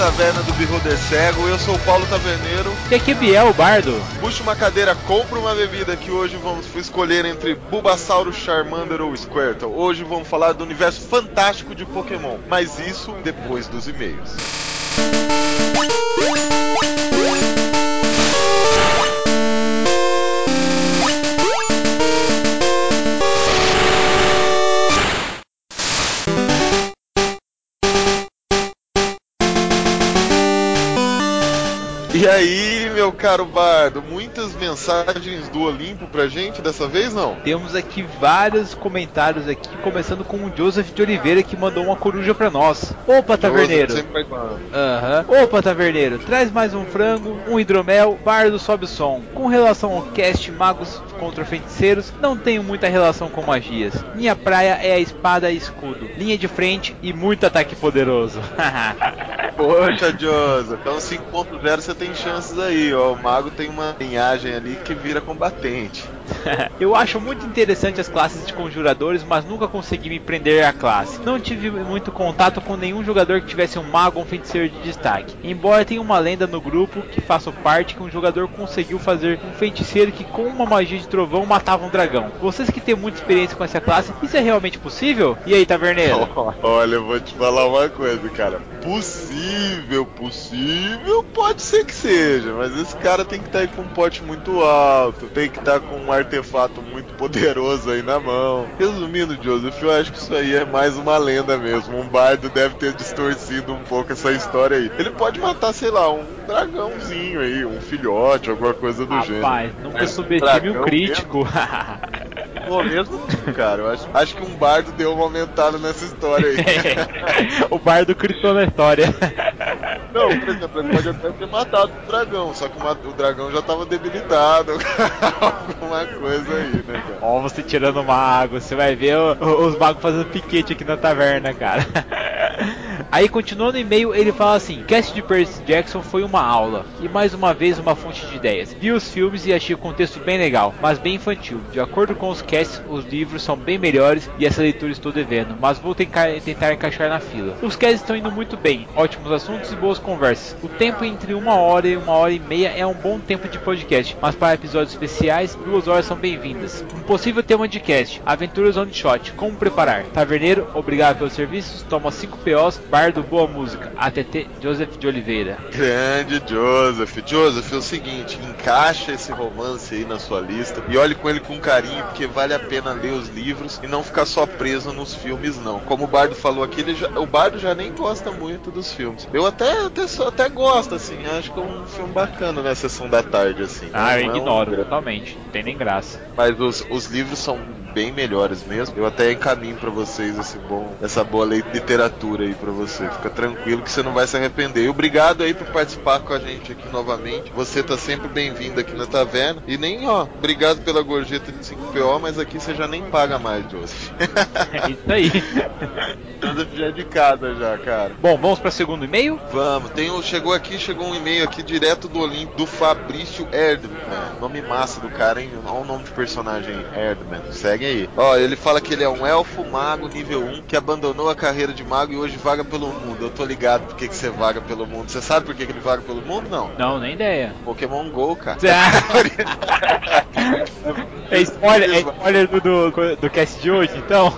Taverna do Beholder Cego. Eu sou o Paulo Taverneiro. E aqui é Biel, o bardo. Puxa uma cadeira, compra uma bebida que hoje vamos escolher entre Bulbasauro, Charmander ou Squirtle. Hoje vamos falar do universo fantástico de Pokémon, mas isso depois dos e-mails. Caro bardo, muitas mensagens do Olimpo pra gente dessa vez, não? Temos aqui vários comentários aqui, começando com o Joseph de Oliveira que mandou uma coruja pra nós. Opa, taverneiro. Aham. Uhum. Opa, taverneiro, traz mais um frango, um hidromel, bardo sobe o som. Com relação ao cast Magos contra Feiticeiros, não tenho muita relação com magias. Minha praia é a espada e escudo, linha de frente e muito ataque poderoso. Poxa, Joseph, então 5.0 você tem chances aí, ó. O mago tem uma linhagem ali que vira combatente. eu acho muito interessante as classes de conjuradores, mas nunca consegui me prender à classe. Não tive muito contato com nenhum jogador que tivesse um mago ou um feiticeiro de destaque. Embora tenha uma lenda no grupo que faço parte que um jogador conseguiu fazer um feiticeiro que com uma magia de trovão matava um dragão. Vocês que têm muita experiência com essa classe, isso é realmente possível? E aí, taverneiro? Olha, eu vou te falar uma coisa, cara. Possível, possível, pode ser que seja, mas esse cara tem que estar tá com um pote muito alto, tem que estar tá com um artefato muito poderoso aí na mão. Resumindo, Joseph, eu acho que isso aí é mais uma lenda mesmo. Um bardo deve ter distorcido um pouco essa história aí. Ele pode matar, sei lá, um dragãozinho aí, um filhote, alguma coisa do Rapaz, gênero. Rapaz, nunca subestime um crítico. Mesmo assim, cara, eu acho, acho que um bardo deu uma aumentada nessa história aí. o bardo gritou na história. Não, por exemplo, ele pode até ter matado o dragão, só que o dragão já tava debilitado. Alguma coisa aí, né, cara? Ó, você tirando mago, você vai ver os magos fazendo piquete aqui na taverna, cara. Aí, continuando o e-mail, ele fala assim: Cast de Percy Jackson foi uma aula e mais uma vez uma fonte de ideias. Vi os filmes e achei o contexto bem legal, mas bem infantil. De acordo com os casts, os livros são bem melhores e essa leitura estou devendo, mas vou tentar, tentar encaixar na fila. Os casts estão indo muito bem, ótimos assuntos e boas conversas. O tempo entre uma hora e uma hora e meia é um bom tempo de podcast, mas para episódios especiais, duas horas são bem-vindas. Um possível tema de cast: Aventuras on shot. Como preparar? Taverneiro, obrigado pelos serviços. Toma 5 POs. Bardo, boa música. ATT Joseph de Oliveira. Grande Joseph. Joseph, é o seguinte: encaixa esse romance aí na sua lista e olhe com ele com carinho, porque vale a pena ler os livros e não ficar só preso nos filmes, não. Como o Bardo falou aqui, já, o Bardo já nem gosta muito dos filmes. Eu até, até, até gosto, assim. Acho que é um filme bacana na sessão da tarde, assim. Ah, eu ignoro, é um... totalmente. Não tem nem graça. Mas os, os livros são bem melhores mesmo. Eu até encaminho para vocês esse bom, essa boa literatura aí para você. Fica tranquilo que você não vai se arrepender. E obrigado aí por participar com a gente aqui novamente. Você tá sempre bem-vindo aqui na taverna. E nem, ó, obrigado pela gorjeta de 5PO, mas aqui você já nem paga mais, Joseph. É isso aí. Joseph já é de casa já, cara. Bom, vamos para segundo e-mail? Vamos. Tem um, chegou aqui, chegou um e-mail aqui direto do Olimpo, do Fabrício Erdman. Nome massa do cara, hein? Olha o nome de personagem Erdman. Segue aí. Ó, ele fala que ele é um elfo mago nível 1 que abandonou a carreira de mago e hoje vaga pelo mundo. Eu tô ligado por que, você vaga pelo mundo. Você sabe por que, que ele vaga pelo mundo? Não. Não, nem ideia. Pokémon GO, cara. é spoiler, é spoiler do, do, do cast de hoje, então?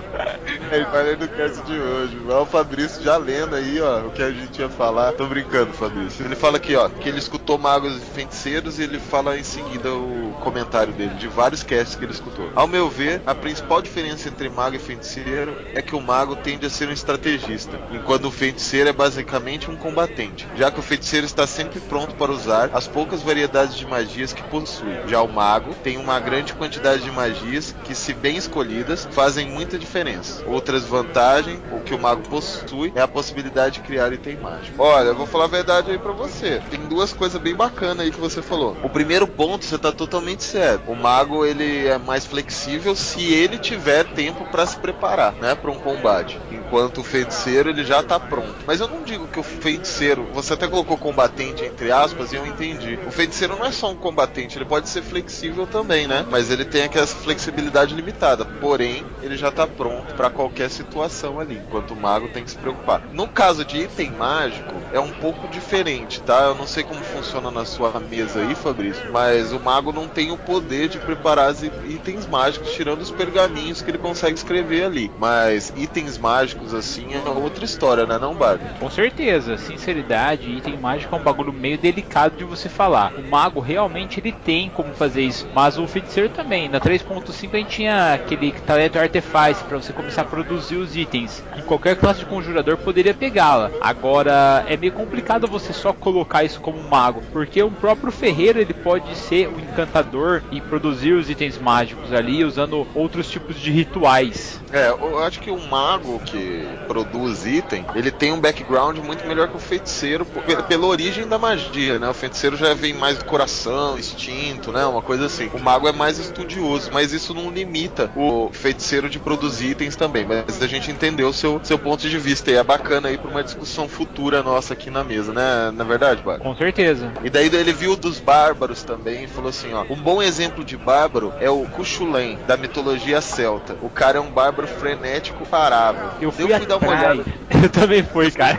É spoiler do cast de hoje. Ó, o Fabrício já lendo aí, ó, o que a gente ia falar. Tô brincando, Fabrício. Ele fala aqui, ó, que ele escutou magos e feiticeiros e ele fala em seguida o comentário dele de vários casts que ele escutou. Ao meu ver, a principal diferença entre mago e feiticeiro é que o mago tende a ser um estrategista, enquanto o feiticeiro é basicamente um combatente, já que o feiticeiro está sempre pronto para usar as poucas variedades de magias que possui. Já o mago tem uma grande quantidade de magias que, se bem escolhidas, fazem muita diferença. Outras vantagens, o que o mago possui, é a possibilidade de criar item mágico. Olha, eu vou falar a verdade aí para você. Tem duas coisas bem bacanas aí que você falou. O primeiro ponto, você tá totalmente certo. O mago, ele é mais flexível se ele tiver tempo para se preparar, né, para um combate. Enquanto o feiticeiro, ele já tá pronto. Mas eu não digo que o feiticeiro, você até colocou combatente entre aspas e eu entendi. O feiticeiro não é só um combatente, ele pode ser flexível também, né? Mas ele tem aquela flexibilidade limitada. Porém, ele já tá pronto para qualquer situação ali, enquanto o mago tem que se preocupar. No caso de item mágico, é um pouco diferente, tá? Eu não sei como funciona na sua mesa aí, Fabrício, mas o mago não tem o poder de preparar itens mágicos, tirando os pergaminhos que ele consegue escrever ali. Mas itens mágicos, assim, é outra história, né, não, Bardo? Com certeza, sinceridade, item mágico é um bagulho meio delicado de você falar. O mago realmente ele tem como fazer isso, mas o feiticeiro também. Na 3.5 a gente tinha aquele talento arteface para você começar a produzir os itens. E qualquer classe de conjurador poderia pegá-la. Agora é meio complicado você só colocar isso como mago, porque o próprio ferreiro ele pode ser o encantador e produzir os itens mágicos ali usando outros tipos de rituais. É, eu acho que o mago que produz item, ele tem um background muito melhor que o feiticeiro pela origem da magia, né? O feiticeiro já vem mais do coração, instinto, né? Uma coisa assim. O mago é mais estudioso, mas isso não limita o feiticeiro de produzir itens também. Mas a gente entendeu o seu, seu ponto de vista e é bacana aí para uma discussão futura nossa aqui na mesa, né? Na verdade, Bárbaro? Com certeza. E daí ele viu dos bárbaros também e falou assim, ó, um bom exemplo de bárbaro é o Cuchulain, da mitologia celta. O cara é um bárbaro frenético parável. Eu fui, eu fui dar uma olhada. Eu também fui, cara.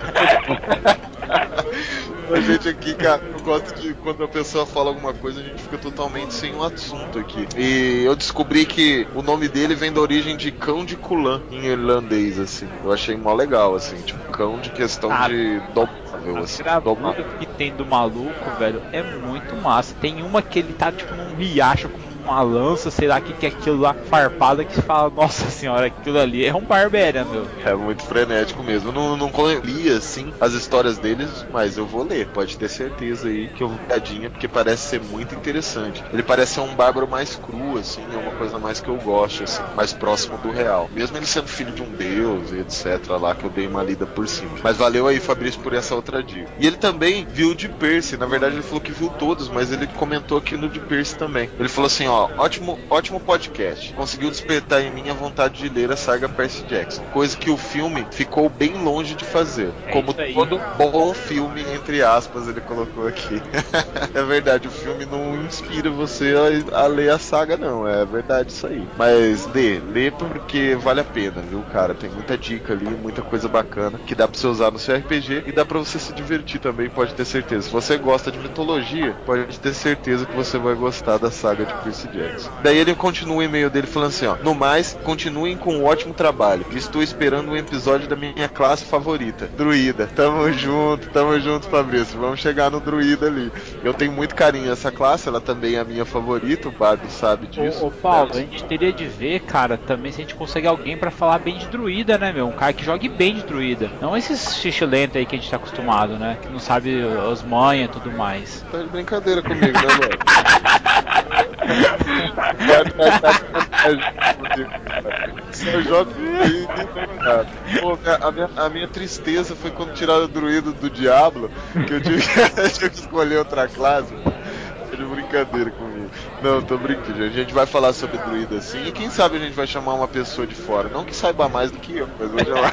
a gente aqui, cara, eu gosto de quando a pessoa fala alguma coisa, a gente fica totalmente sem um assunto aqui. E eu descobri que o nome dele vem da origem de cão de Kulan em irlandês, assim. Eu achei mó legal, assim, tipo, cão de questão ah, de domável, assim. A gravura que tem do maluco, velho, é muito massa. Tem uma que ele tá, tipo, num riacho com uma lança, sei lá, que que é aquilo lá, farpada, que fala, nossa senhora, aquilo ali é um barbarian, meu. É muito frenético mesmo. Não, não li, assim, as histórias deles, mas eu vou ler, pode ter certeza aí que eu vou dadinha, porque parece ser muito interessante. Ele parece ser um bárbaro mais cru, assim, é uma coisa mais que eu gosto, assim, mais próximo do real. Mesmo ele sendo filho de um deus e etc, lá, que eu dei uma lida por cima. Mas valeu aí, Fabrício, por essa outra dica. E ele também viu de Percy, na verdade ele falou que viu todos, mas ele comentou aqui no de Percy também. Ele falou assim, ó, ótimo, ótimo podcast. Conseguiu despertar em mim a vontade de ler a saga Percy Jackson, coisa que o filme ficou bem longe de fazer. É como todo bom filme, entre aspas, ele colocou aqui. é verdade, o filme não inspira você a, a, ler a saga, não. É verdade isso aí. Mas lê, lê porque vale a pena, viu, cara? Tem muita dica ali, muita coisa bacana que dá pra você usar no seu RPG e dá pra você se divertir também, pode ter certeza. Se você gosta de mitologia, pode ter certeza que você vai gostar da saga de Percy Jackson. Daí ele continua o e-mail dele falando assim: ó, no mais, continuem com um ótimo trabalho. Estou esperando um episódio da minha classe favorita, Druida. Tamo junto, tamo junto, Fabrício. Vamos chegar no Druida ali. Eu tenho muito carinho essa classe, ela também é a minha favorita, o Bardo sabe disso. Ô, ô Paulo, né? a gente teria de ver, cara, também se a gente consegue alguém para falar bem de Druida, né, meu? Um cara que jogue bem de Druida. Não esses xixi lento aí que a gente tá acostumado, né? Que não sabe as manhas e tudo mais. Tá de brincadeira comigo, né, mano? A, minha, a minha tristeza foi quando tiraram o druido do Diablo, que eu tive, eu tive que escolher outra classe. Tá de brincadeira comigo. Não, tô brincando. A gente vai falar sobre druida assim. E quem sabe a gente vai chamar uma pessoa de fora. Não que saiba mais do que eu, mas hoje lá.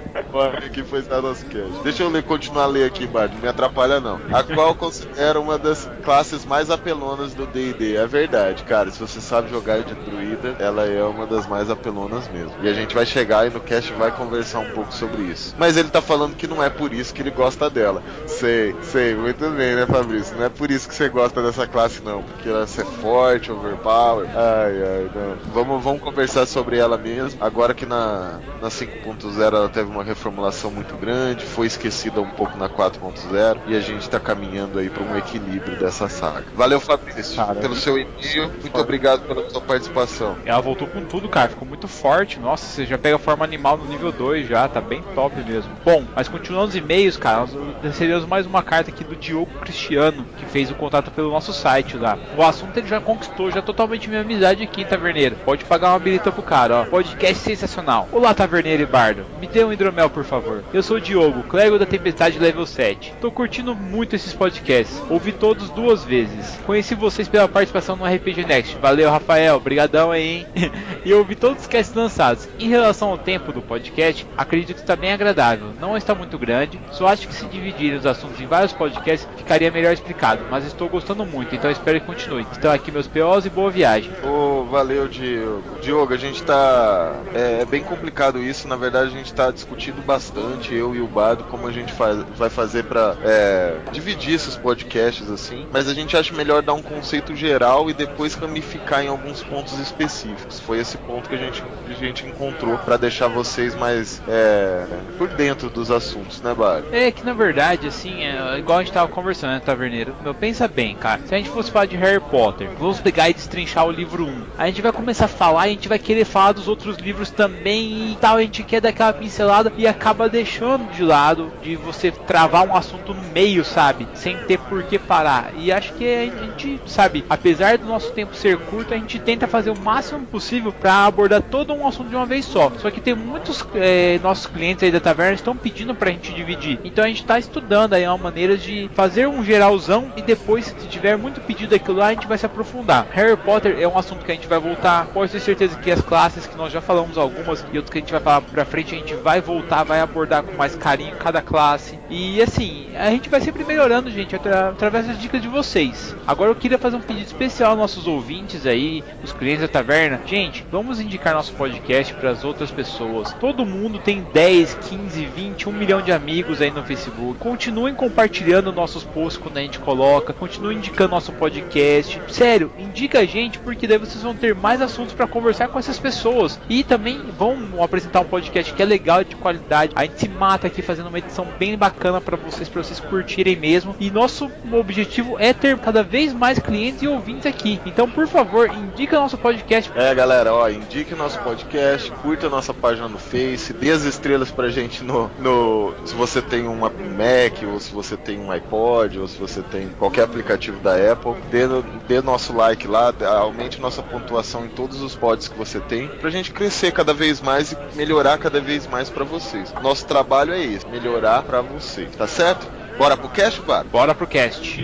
Olha aqui foi nosso cast. Deixa eu ler, continuar a ler aqui, Bard. Não me atrapalha, não. A qual considera uma das classes mais apelonas do DD. É verdade, cara. Se você sabe jogar de druida, ela é uma das mais apelonas mesmo. E a gente vai chegar e no cast vai conversar um pouco sobre isso. Mas ele tá falando que não é por isso que ele gosta dela. Sei, sei, muito bem, né, Fabrício? Não é por isso que você gosta dessa classe, não. Porque ela é forte, overpower. Ai, ai, não. Vamos, vamos conversar sobre ela mesmo. Agora que na, na 5.0 ela teve uma reformulação muito grande, foi esquecida um pouco na 4.0 e a gente tá caminhando aí para um equilíbrio dessa saga. Valeu, Fabrício, cara, pelo seu e-mail. Muito obrigado pela sua participação. Ela voltou com tudo, cara. Ficou muito forte. Nossa, você já pega a forma animal no nível 2 já. Tá bem top mesmo. Bom, mas continuando os e-mails, cara, nós recebemos mais uma carta aqui do Diogo Cristiano, que fez o contato pelo nosso site lá. O assunto ele já conquistou já totalmente minha amizade aqui, Taverneiro. Pode pagar uma bilheta pro cara, ó. Podcast sensacional. Olá, Taverneiro e Bardo. Me dê um hidromel por favor. Eu sou o Diogo, clérigo da Tempestade Level 7. Tô curtindo muito esses podcasts. Ouvi todos duas vezes. Conheci vocês pela participação no RPG Next. Valeu, Rafael. Obrigadão aí, hein? e ouvi todos os casts lançados. Em relação ao tempo do podcast, acredito que está bem agradável. Não está muito grande. Só acho que se dividirem os assuntos em vários podcasts ficaria melhor explicado. Mas estou gostando muito, então espero que continue. Estão aqui meus POs e boa viagem. Ô, valeu, Diogo. Diogo, a gente tá. É, é bem complicado isso. Na verdade, a gente tá discutindo bastante, eu e o Bado, como a gente faz, vai fazer pra é, dividir esses podcasts assim. Mas a gente acha melhor dar um conceito geral e depois ramificar em alguns pontos específicos. Foi esse ponto que a gente, a gente encontrou para deixar vocês mais é, por dentro dos assuntos, né, Bado? É que na verdade, assim, é igual a gente tava conversando, né, Taverneiro? Meu, pensa bem, cara. Se a gente fosse falar de Harry Potter, vamos pegar e destrinchar o livro 1. A gente vai começar a falar a gente vai querer falar dos outros livros também e tal. A gente quer dar aquela pincelada e acaba deixando de lado de você travar um assunto no meio, sabe? Sem ter por que parar. E acho que a gente, sabe, apesar do nosso tempo ser curto, a gente tenta fazer o máximo possível para abordar todo um assunto de uma vez só. Só que tem muitos é, nossos clientes aí da taverna estão pedindo pra gente dividir. Então a gente tá estudando aí uma maneira de fazer um geralzão e depois, se tiver muito pedido daquilo lá, a gente vai se aprofundar. Harry Potter é um assunto que a gente vai voltar. Pode ter certeza que as classes que nós já falamos algumas e outras que a gente vai falar pra frente, a gente vai voltar, vai abordar com mais carinho cada classe. E assim, a gente vai sempre melhorando, gente, atra através das dicas de vocês. Agora eu queria fazer um pedido especial aos nossos ouvintes aí, os clientes da taverna. Gente, vamos indicar nosso podcast para as outras pessoas. Todo mundo tem 10, 15, 20, 1 milhão de amigos aí no Facebook. Continuem compartilhando nossos posts quando a gente coloca, continuem indicando nosso podcast. Sério, indica a gente porque daí vocês vão ter mais assuntos para conversar com essas pessoas. E também vão apresentar um podcast que é legal de qualidade. A gente se mata aqui fazendo uma edição bem bacana para vocês, para vocês curtirem mesmo. E nosso objetivo é ter cada vez mais clientes e ouvintes aqui. Então, por favor, indica nosso podcast. É, galera, ó, indique nosso podcast, curta nossa página no Face, dê as estrelas pra gente no, no se você tem um Mac ou se você tem um iPod ou se você tem qualquer aplicativo da Apple, dê, dê nosso like lá, aumente nossa pontuação em todos os pods que você tem, pra gente crescer cada vez mais e melhorar cada vez mais para vocês. Nosso trabalho é esse, melhorar para vocês, tá certo? Bora pro cast, Bar? Bora pro cast.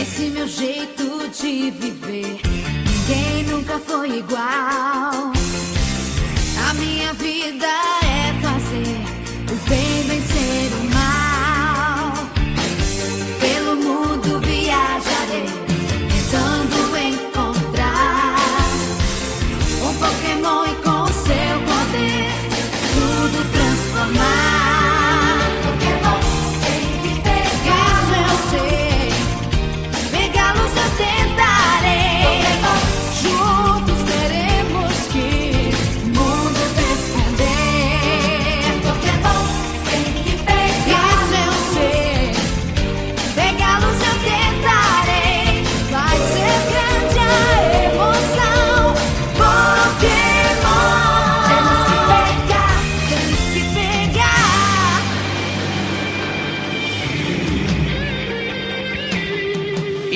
Esse meu jeito de viver, ninguém nunca foi igual.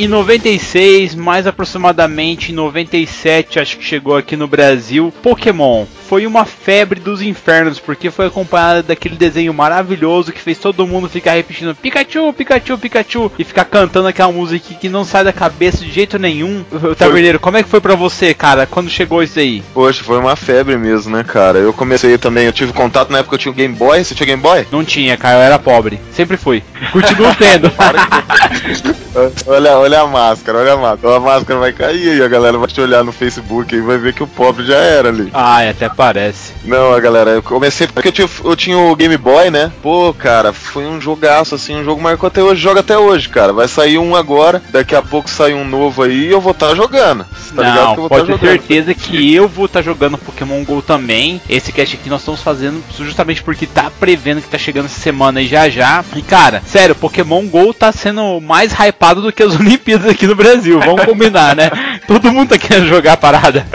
Em 96, mais aproximadamente em 97, acho que chegou aqui no Brasil, Pokémon. Foi uma febre dos infernos, porque foi acompanhada daquele desenho maravilhoso que fez todo mundo ficar repetindo Pikachu, Pikachu, Pikachu e ficar cantando aquela música que não sai da cabeça de jeito nenhum. Taverneiro, como é que foi pra você, cara, quando chegou isso aí? Poxa, foi uma febre mesmo, né, cara? Eu comecei também, eu tive contato na época que eu tinha o Game Boy. Você tinha Game Boy? Não tinha, cara, eu era pobre. Sempre fui. Continuo tendo. olha, olha a máscara, olha a máscara. A máscara vai cair aí, a galera vai te olhar no Facebook e vai ver que o pobre já era ali. ah, até parece. Não, a galera, eu comecei porque eu tinha, eu tinha o Game Boy, né? Pô, cara, foi um jogaço, assim, um jogo marcou até hoje, joga até hoje, cara. Vai sair um agora, daqui a pouco sai um novo aí e eu vou estar jogando. Tá ligado Não, vou pode tá ter jogando. certeza que eu vou estar jogando Pokémon GO também. Esse cast aqui nós estamos fazendo justamente porque tá prevendo que tá chegando essa semana e já já. E cara, sério, Pokémon GO tá sendo mais hypado do que as Olimpíadas aqui no Brasil. Vamos combinar, né? Todo mundo tá querendo jogar a parada.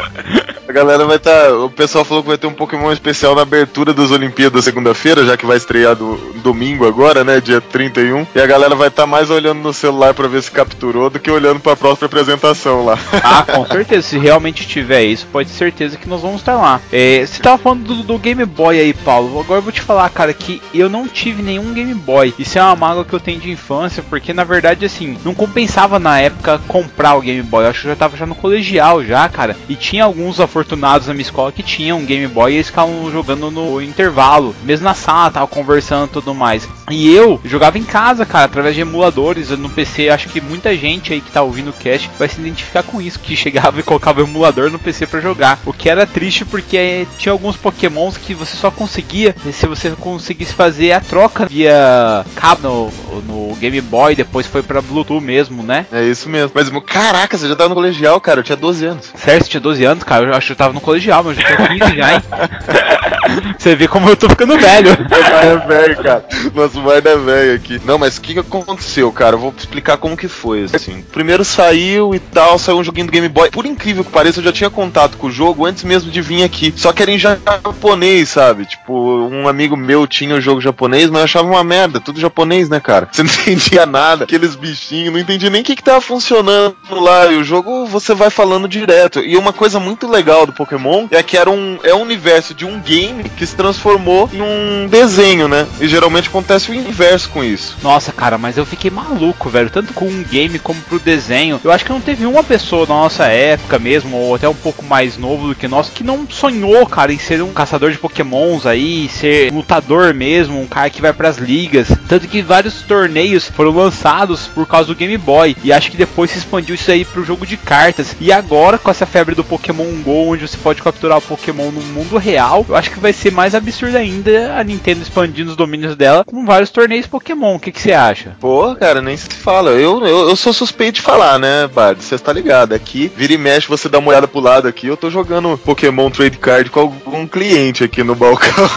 A galera vai estar. Tá, o pessoal falou que vai ter um Pokémon especial na abertura das Olimpíadas segunda-feira, já que vai estrear do, domingo agora, né? Dia 31. E a galera vai estar tá mais olhando no celular para ver se capturou do que olhando para a própria apresentação lá. Ah, com certeza. Se realmente tiver isso, pode ter certeza que nós vamos estar lá. É, você tava falando do, do, Game Boy aí, Paulo. Agora eu vou te falar, cara, que eu não tive nenhum Game Boy. Isso é uma mágoa que eu tenho de infância, porque na verdade, assim, não compensava na época comprar o Game Boy. Eu acho que eu já tava já no colegial já, cara. E tinha alguns afortunados na minha escola que tinham um Game Boy e eles ficavam jogando no intervalo. Mesmo na sala, tava conversando e tudo mais. E eu jogava em casa, cara, através de emuladores no PC. Acho que muita gente aí que tá ouvindo o cast vai se identificar com isso, que chegava e colocava o emulador no PC para jogar. O que era triste porque tinha alguns pokémons que você só conseguia se você conseguisse fazer a troca via cabo no, no Game Boy, depois foi pra Bluetooth mesmo, né? É isso mesmo. Mas caraca, você já tava no colegial, cara, eu tinha 12 anos. Certo, você tinha 12 anos, cara, eu acho eu tava no colegial, mas eu já tinha 15 já, hein? Você vê como eu tô ficando velho. é velho, cara. Nosso guarda é velho aqui. Não, mas o que, que aconteceu, cara? Eu vou explicar como que foi. Assim, primeiro saiu e tal, saiu um joguinho do Game Boy. Por incrível que pareça, eu já tinha contato com o jogo antes mesmo de vir aqui. Só que era em japonês, sabe? Tipo, um amigo meu tinha o jogo japonês, mas eu achava uma merda. Tudo japonês, né, cara? Você não entendia nada. Aqueles bichinhos, não entendia nem o que, que tava funcionando lá. E o jogo você vai falando direto. E uma coisa muito legal do Pokémon é que era um, é um universo de um game que se transformou em um desenho, né? E geralmente acontece o inverso com isso. Nossa, cara, mas eu fiquei maluco, velho. Tanto com um game como pro desenho. Eu acho que não teve uma pessoa da nossa época mesmo, ou até um pouco mais novo do que nós, que não sonhou, cara, em ser um caçador de pokémons aí, ser lutador mesmo, um cara que vai pras ligas. Tanto que vários torneios foram lançados por causa do Game Boy. E acho que depois se expandiu isso aí pro jogo de cartas. E agora, com essa febre do Pokémon GO, onde você pode capturar o Pokémon no mundo real, eu acho que vai ser mais absurdo ainda a Nintendo expandindo os domínios dela com vários torneios Pokémon. O que, que você acha? Pô, cara, nem se fala. Eu, eu, eu sou suspeito de falar, né, Bard? Você tá ligado. Aqui, vira e mexe, você dá uma olhada pro lado aqui. Eu tô jogando Pokémon Trade Card com algum cliente aqui no balcão.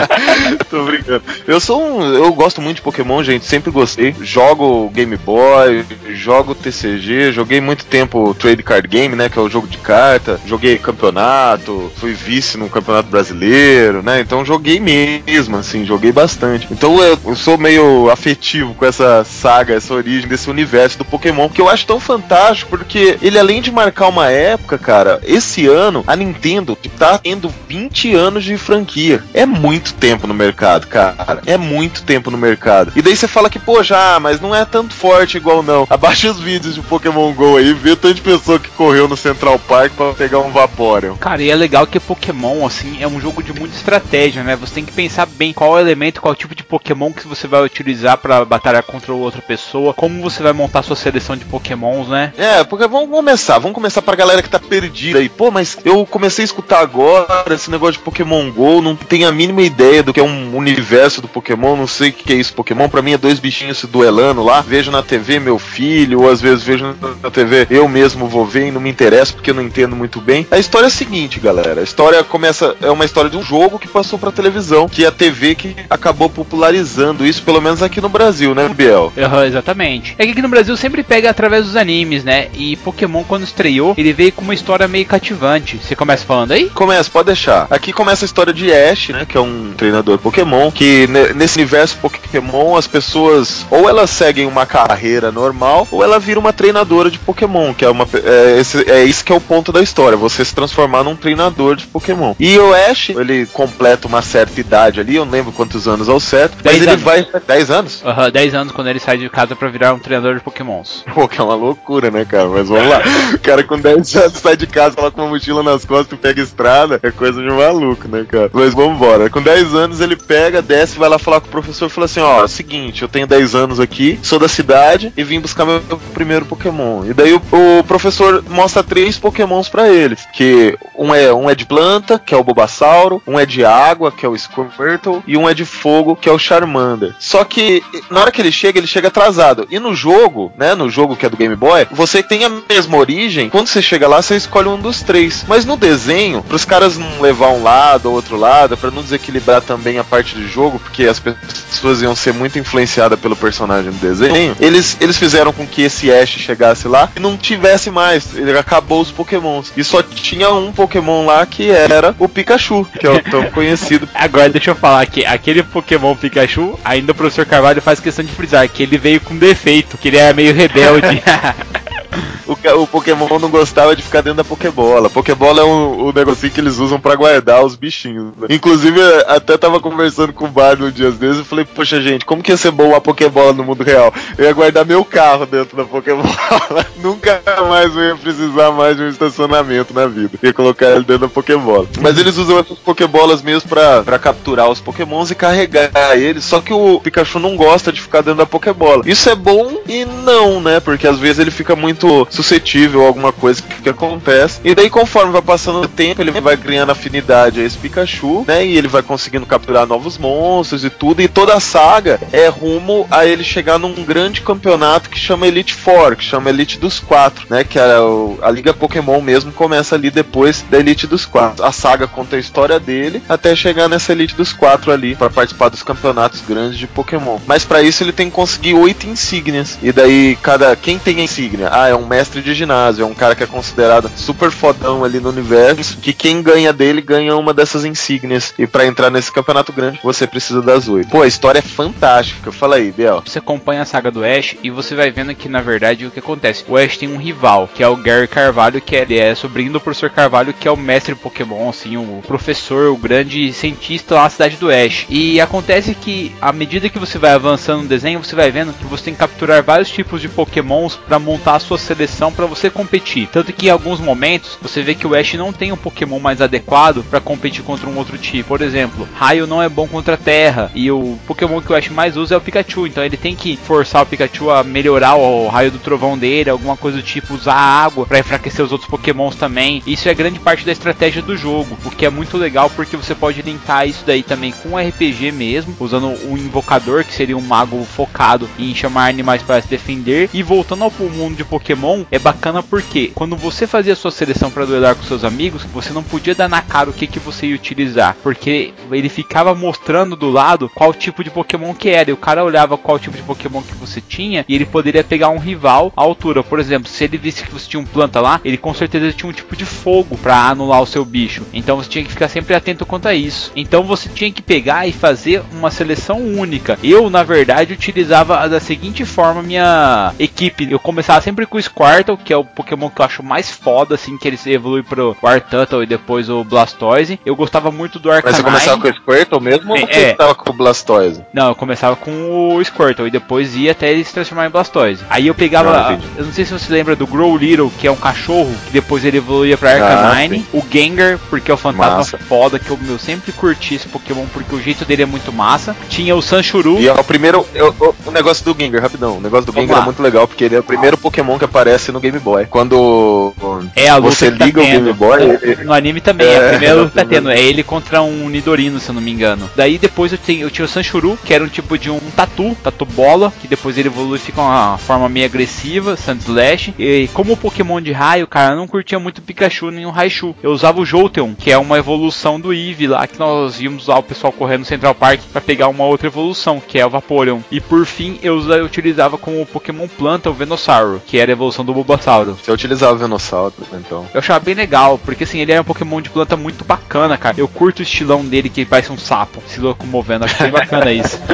tô brincando. Eu sou um. Eu gosto muito de Pokémon, gente. Sempre gostei. Jogo Game Boy, jogo TCG, joguei muito tempo Trade Card Game, né? Que é o jogo de carta. Joguei campeonato, fui vice no campeonato brasileiro, né? Então joguei mesmo, assim, joguei bastante. Então eu, eu, sou meio afetivo com essa saga, essa origem desse universo do Pokémon, que eu acho tão fantástico, porque ele além de marcar uma época, cara, esse ano a Nintendo tá tendo 20 anos de franquia. É muito tempo no mercado, cara. É muito tempo no mercado. E daí você fala que, pô, já, mas não é tanto forte igual não. Abaixa os vídeos de Pokémon GO aí, vê tanto de pessoa que correu no Central Park para pegar um Vaporeon. Cara, e é legal que Pokémon, assim, é um jogo de muita estratégia, né? Você tem que pensar bem qual elemento, qual tipo de Pokémon que você vai utilizar para batalhar contra outra pessoa, como você vai montar sua seleção de Pokémons, né? É, porque vamos começar, vamos começar pra galera que tá perdida aí. Pô, mas eu comecei a escutar agora esse negócio de Pokémon GO, não tenho a mínima ideia do que é um universo do Pokémon, não sei o que é isso Pokémon. Pra mim é dois bichinhos se duelando lá. Vejo na TV meu filho, ou às vezes vejo na TV eu mesmo vou ver e não me interessa porque eu não entendo muito bem. A história é a seguinte, galera. A história começa. É uma história de um jogo que passou pra televisão, que é a TV que acabou popularizando isso, pelo menos aqui no Brasil, né, Biel? Uhum, exatamente. É que aqui no Brasil sempre pega através dos animes, né? E Pokémon, quando estreou, ele veio com uma história meio cativante. Você começa falando aí? Começa, pode deixar. Aqui começa a história de Ash, né? Que é um treinador Pokémon. Que nesse universo Pokémon, as pessoas ou elas seguem uma carreira normal, ou ela vira uma treinadora de Pokémon, que é uma. É, esse, é isso que é o ponto da história, você se transformar num treinador de Pokémon. E o Ash, ele completa uma certa idade ali, eu não lembro quantos anos ao certo, mas ele anos. vai. 10 anos? Aham, uhum, 10 anos quando ele sai de casa para virar um treinador de Pokémons. Pô, que é uma loucura, né, cara? Mas vamos lá. o cara com 10 anos sai de casa, com uma mochila nas costas e pega estrada, é coisa de maluco, né, cara? Mas vamos embora. Com 10 anos ele pega, desce, vai lá falar com o professor e fala assim: ó, é seguinte, eu tenho 10 anos aqui, sou da cidade e vim buscar meu primeiro Pokémon. E daí o, o professor mostra três Pokémons para eles, que um é um é de planta, que é o Bulbasauro, um é de água, que é o Squirtle, e um é de fogo, que é o Charmander. Só que na hora que ele chega, ele chega atrasado. E no jogo, né, no jogo que é do Game Boy, você tem a mesma origem. Quando você chega lá, você escolhe um dos três. Mas no desenho, para os caras não levar um lado ou outro lado, para não desequilibrar também a parte de jogo, porque as pessoas iam ser muito influenciadas pelo personagem do desenho, eles, eles fizeram com que esse Ash chegasse lá e não tivesse mais. Ele acabou os Pokémons. E só tinha um Pokémon lá que era o Pikachu, que é o tão conhecido. Agora deixa eu falar que aquele Pokémon Pikachu, ainda o professor Carvalho faz questão de frisar que ele veio com defeito, que ele era meio rebelde. O, o Pokémon não gostava de ficar dentro da Pokébola. Pokébola é um, um negocinho que eles usam pra guardar os bichinhos. né? Inclusive, até tava conversando com o Bar um dia desses e falei, poxa gente, como que ia ser bom a Pokébola no mundo real? Eu ia guardar meu carro dentro da Pokébola. Nunca mais eu ia precisar mais de um estacionamento na vida. Ia colocar ele dentro da Pokébola. Mas eles usam essas Pokébolas mesmo pra, pra capturar os Pokémons e carregar eles. Só que o Pikachu não gosta de ficar dentro da Pokébola. Isso é bom e não, né? Porque às vezes ele fica muito suscetível a alguma coisa que, que acontece. E daí, conforme vai passando o tempo, ele vai ganhando afinidade a esse Pikachu, né? E ele vai conseguindo capturar novos monstros e tudo. E toda a saga é rumo a ele chegar num grande campeonato que chama Elite Four, que chama Elite dos Quatro, né? Que é o- a Liga Pokémon mesmo começa ali depois da Elite dos Quatro. A saga conta a história dele até chegar nessa Elite dos Quatro ali para participar dos campeonatos grandes de Pokémon. Mas para isso ele tem que conseguir oito insígnias. E daí cada quem tem a insígnia? Ah, é um mestre de ginásio, é um cara que é considerado super fodão ali no universo, que quem ganha dele ganha uma dessas insígnias. E para entrar nesse campeonato grande, você precisa das oito. Pô, a história é fantástica. Fala aí, Biel. Você acompanha a saga do Ash e você vai vendo que na verdade o que acontece. O Ash tem um rival, que é o Gary Carvalho, que ele é sobrinho do professor Carvalho, que é o mestre Pokémon, assim, o professor, o grande cientista lá na cidade do Ash. E acontece que à medida que você vai avançando no desenho, você vai vendo que você tem que capturar vários tipos de Pokémons para montar a sua seleção para você competir. Tanto que em alguns momentos você vê que o Ash não tem um Pokémon mais adequado para competir contra um outro tipo. Por exemplo, Raio não é bom contra a Terra e o Pokémon que o Ash mais usa é o Pikachu. Então ele tem que forçar o Pikachu a melhorar o raio do trovão dele, alguma coisa do tipo usar água para enfraquecer os outros Pokémons também. Isso é grande parte da estratégia do jogo, o que é muito legal porque você pode linkar isso daí também com RPG mesmo, usando o invocador que seria um mago focado em chamar animais para se defender e voltando ao mundo de Pokémon é bacana porque quando você fazia sua seleção para duelar com seus amigos, você não podia dar na cara o que, que você ia utilizar, porque ele ficava mostrando do lado qual tipo de Pokémon que era, e o cara olhava qual tipo de Pokémon que você tinha e ele poderia pegar um rival à altura. Por exemplo, se ele visse que você tinha um planta lá, ele com certeza tinha um tipo de fogo para anular o seu bicho. Então você tinha que ficar sempre atento quanto a isso. Então você tinha que pegar e fazer uma seleção única. Eu, na verdade, utilizava da seguinte forma minha equipe. Eu começava sempre com o Squirtle, que é o Pokémon que eu acho mais foda, assim, que ele evolui pro Artantal e depois o Blastoise. Eu gostava muito do Mas Arcanine. você começava com o Squirtle mesmo ou É, você é. tava com o Blastoise? Não, eu começava com o Squirtle e depois ia até ele se transformar em Blastoise. Aí eu pegava, Ah, entendi. eu não sei se você lembra do Grow Little, que é um cachorro, que depois ele evoluía pra Arcanine. o Gengar, porque é o fantasma Massa. foda, que eu, eu sempre curti esse Pokémon, porque o jeito dele é muito massa. Tinha o Sanchuru. E é o primeiro. é o, o- o negócio do Gengar, rapidão. O negócio do Vamos Gengar lá. é muito legal, porque ele é o primeiro Pokémon que aparece no Game Boy. Quando É a luta você tá liga o tendo. Game Boy, No anime também, É, é, a primeira luta que tá tendo. É ele contra um Nidorino, se eu não me engano. Daí depois eu, tenho, eu tinha o Sanchuru, que era um tipo de um tatu, tatu bola, que depois ele evolui e fica uma forma meio agressiva, Sandslash. E como Pokémon de raio, cara, eu não curtia muito Pikachu nem o Raichu. Eu usava o Jolteon, que é uma evolução do Eevee lá, que nós íamos lá o pessoal correndo no Central Park pra pegar uma outra evolução, que é o Vaporeon. E por fim, eu utilizava como Pokémon planta o Venossauro, que era a evolução do Bulbasauro. você utilizava o Venossauro, então. Eu achava bem legal, porque assim, ele é um Pokémon de planta muito bacana, cara. Eu curto o estilão dele que parece um sapo se locomovendo, acho bem bacana isso.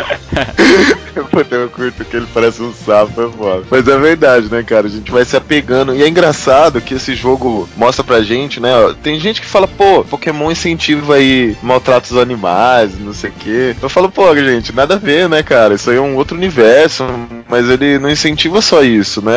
Puta, eu curto que ele parece um sapo, é foda. Mas é verdade, né, cara? A gente vai se apegando. E é engraçado que esse jogo mostra pra gente, né? ó, Tem gente que fala, pô, Pokémon incentiva aí maltratos aos animais, não sei o quê. Eu falo, pô, gente, nada a ver, né, cara? Isso aí é um outro universo, mas ele não incentiva só isso, né?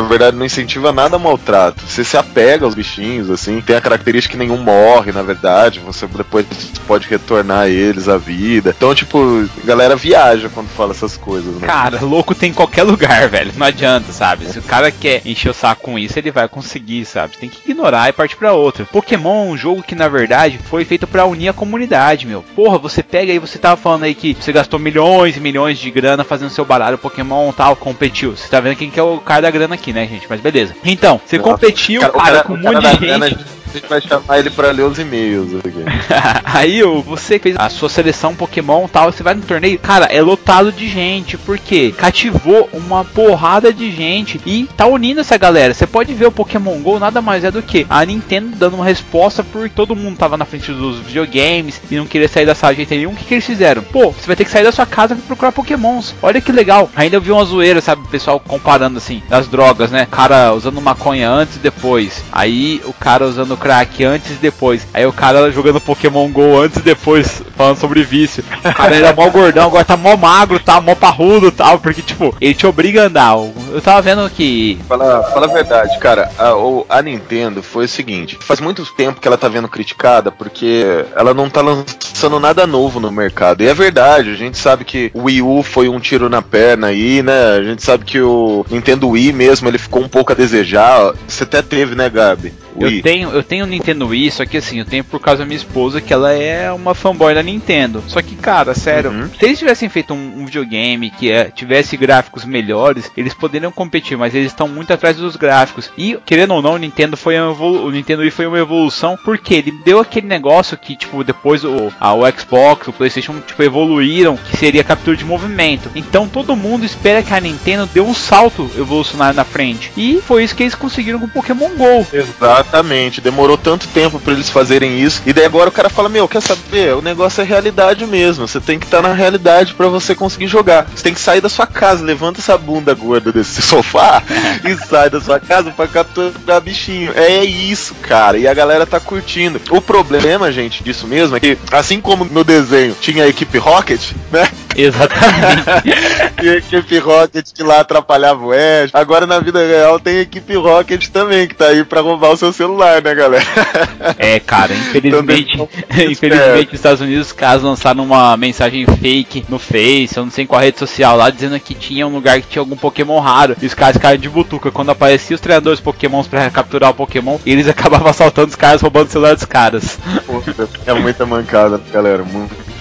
Na verdade, não incentiva nada maltrato. Você se apega aos bichinhos, assim. Tem a característica que nenhum morre, na verdade. Você depois pode retornar eles à vida. Então, tipo, a galera viaja quando fala essas coisas, né? Cara, louco tem em qualquer lugar, velho. Não adianta, sabe? Se o cara quer encher o saco com isso, ele vai conseguir, sabe? Tem que ignorar e partir pra outra. Pokémon é um jogo que, na verdade, foi feito pra unir a comunidade, meu. Porra, você pega aí, você tava falando aí que você gastou milhões e milhões de grana fazendo seu baralho Pokémon tal, competiu. Você tá vendo quem que é o cara da grana aqui, né, gente? Mas beleza. Então, você competiu, Cara, cara, cara- com um monte da de grana, gente. A gente vai chamar ele pra ler os e-mails aqui. Aí você fez a sua seleção Pokémon e tal, você vai no torneio, cara, é lotado de gente, porque cativou uma porrada de gente e tá unindo essa galera. Você pode ver o Pokémon GO nada mais é do que a Nintendo dando uma resposta porque todo mundo tava na frente dos videogames e não queria sair da sala de jeito nenhum. O que, que eles fizeram? Pô, você vai ter que sair da sua casa pra procurar Pokémons. Olha que legal. Ainda eu vi uma zoeira, sabe? O pessoal comparando assim, das drogas, né? O cara usando maconha antes e depois. Aí o cara usando crack antes e depois. Aí o cara jogando Pokémon GO antes e depois, falando sobre vício. O cara era mó gordão, agora tá mó magro, tá mó parrudo tal, porque tipo, ele te obriga a andar. Eu tava vendo que. Fala, fala a verdade, cara. A, a Nintendo foi o seguinte: faz muito tempo que ela tá vendo criticada porque ela não tá lançando nada novo no mercado. E é verdade, a gente sabe que o Wii U foi um tiro na perna aí, né? A gente sabe que o Nintendo Wii mesmo ele ficou um pouco a desejar. Você até teve, né, Gabi? O Eu Wii. tenho, eu tenho o Nintendo Wii, só que assim, eu tenho por causa da minha esposa, que ela é uma fanboy da Nintendo. Só que, cara, sério, Uhum. se eles tivessem feito um, um videogame que é, tivesse gráficos melhores, eles poderiam competir, mas eles estão muito atrás dos gráficos. E, querendo ou não, o Nintendo foi o Nintendo Wii foi uma evolução, porque ele deu aquele negócio que, tipo, depois o, a, o Xbox, o Playstation, tipo, evoluíram, que seria captura de movimento. Então todo mundo espera que a Nintendo dê um salto evolucionário na frente. E foi isso que eles conseguiram com o Pokémon GO. Exatamente, demorou tanto tempo pra eles fazerem isso. E daí agora o cara fala: Meu, quer saber? O negócio é realidade mesmo. Você tem que estar na realidade pra você conseguir jogar. Você tem que sair da sua casa, levanta essa bunda gorda desse sofá e sai da sua casa pra capturar bichinho. É isso, cara. E a galera tá curtindo. O problema, gente, disso mesmo é que, assim como no desenho tinha a equipe Rocket, né? Exatamente. E a equipe Rocket que lá atrapalhava o Ash. Agora na vida real tem a equipe Rocket também, que tá aí pra roubar o seu celular, né, galera? É, cara, infelizmente, infelizmente os Estados Unidos, os caras lançaram uma mensagem fake no Face, eu não sei qual rede social lá, dizendo que tinha um lugar que tinha algum Pokémon raro. E os caras ficaram de butuca. Quando apareciam os treinadores Pokémons pra capturar o Pokémon, eles acabavam assaltando os caras, roubando o celular dos caras. Puta, É muita mancada, galera.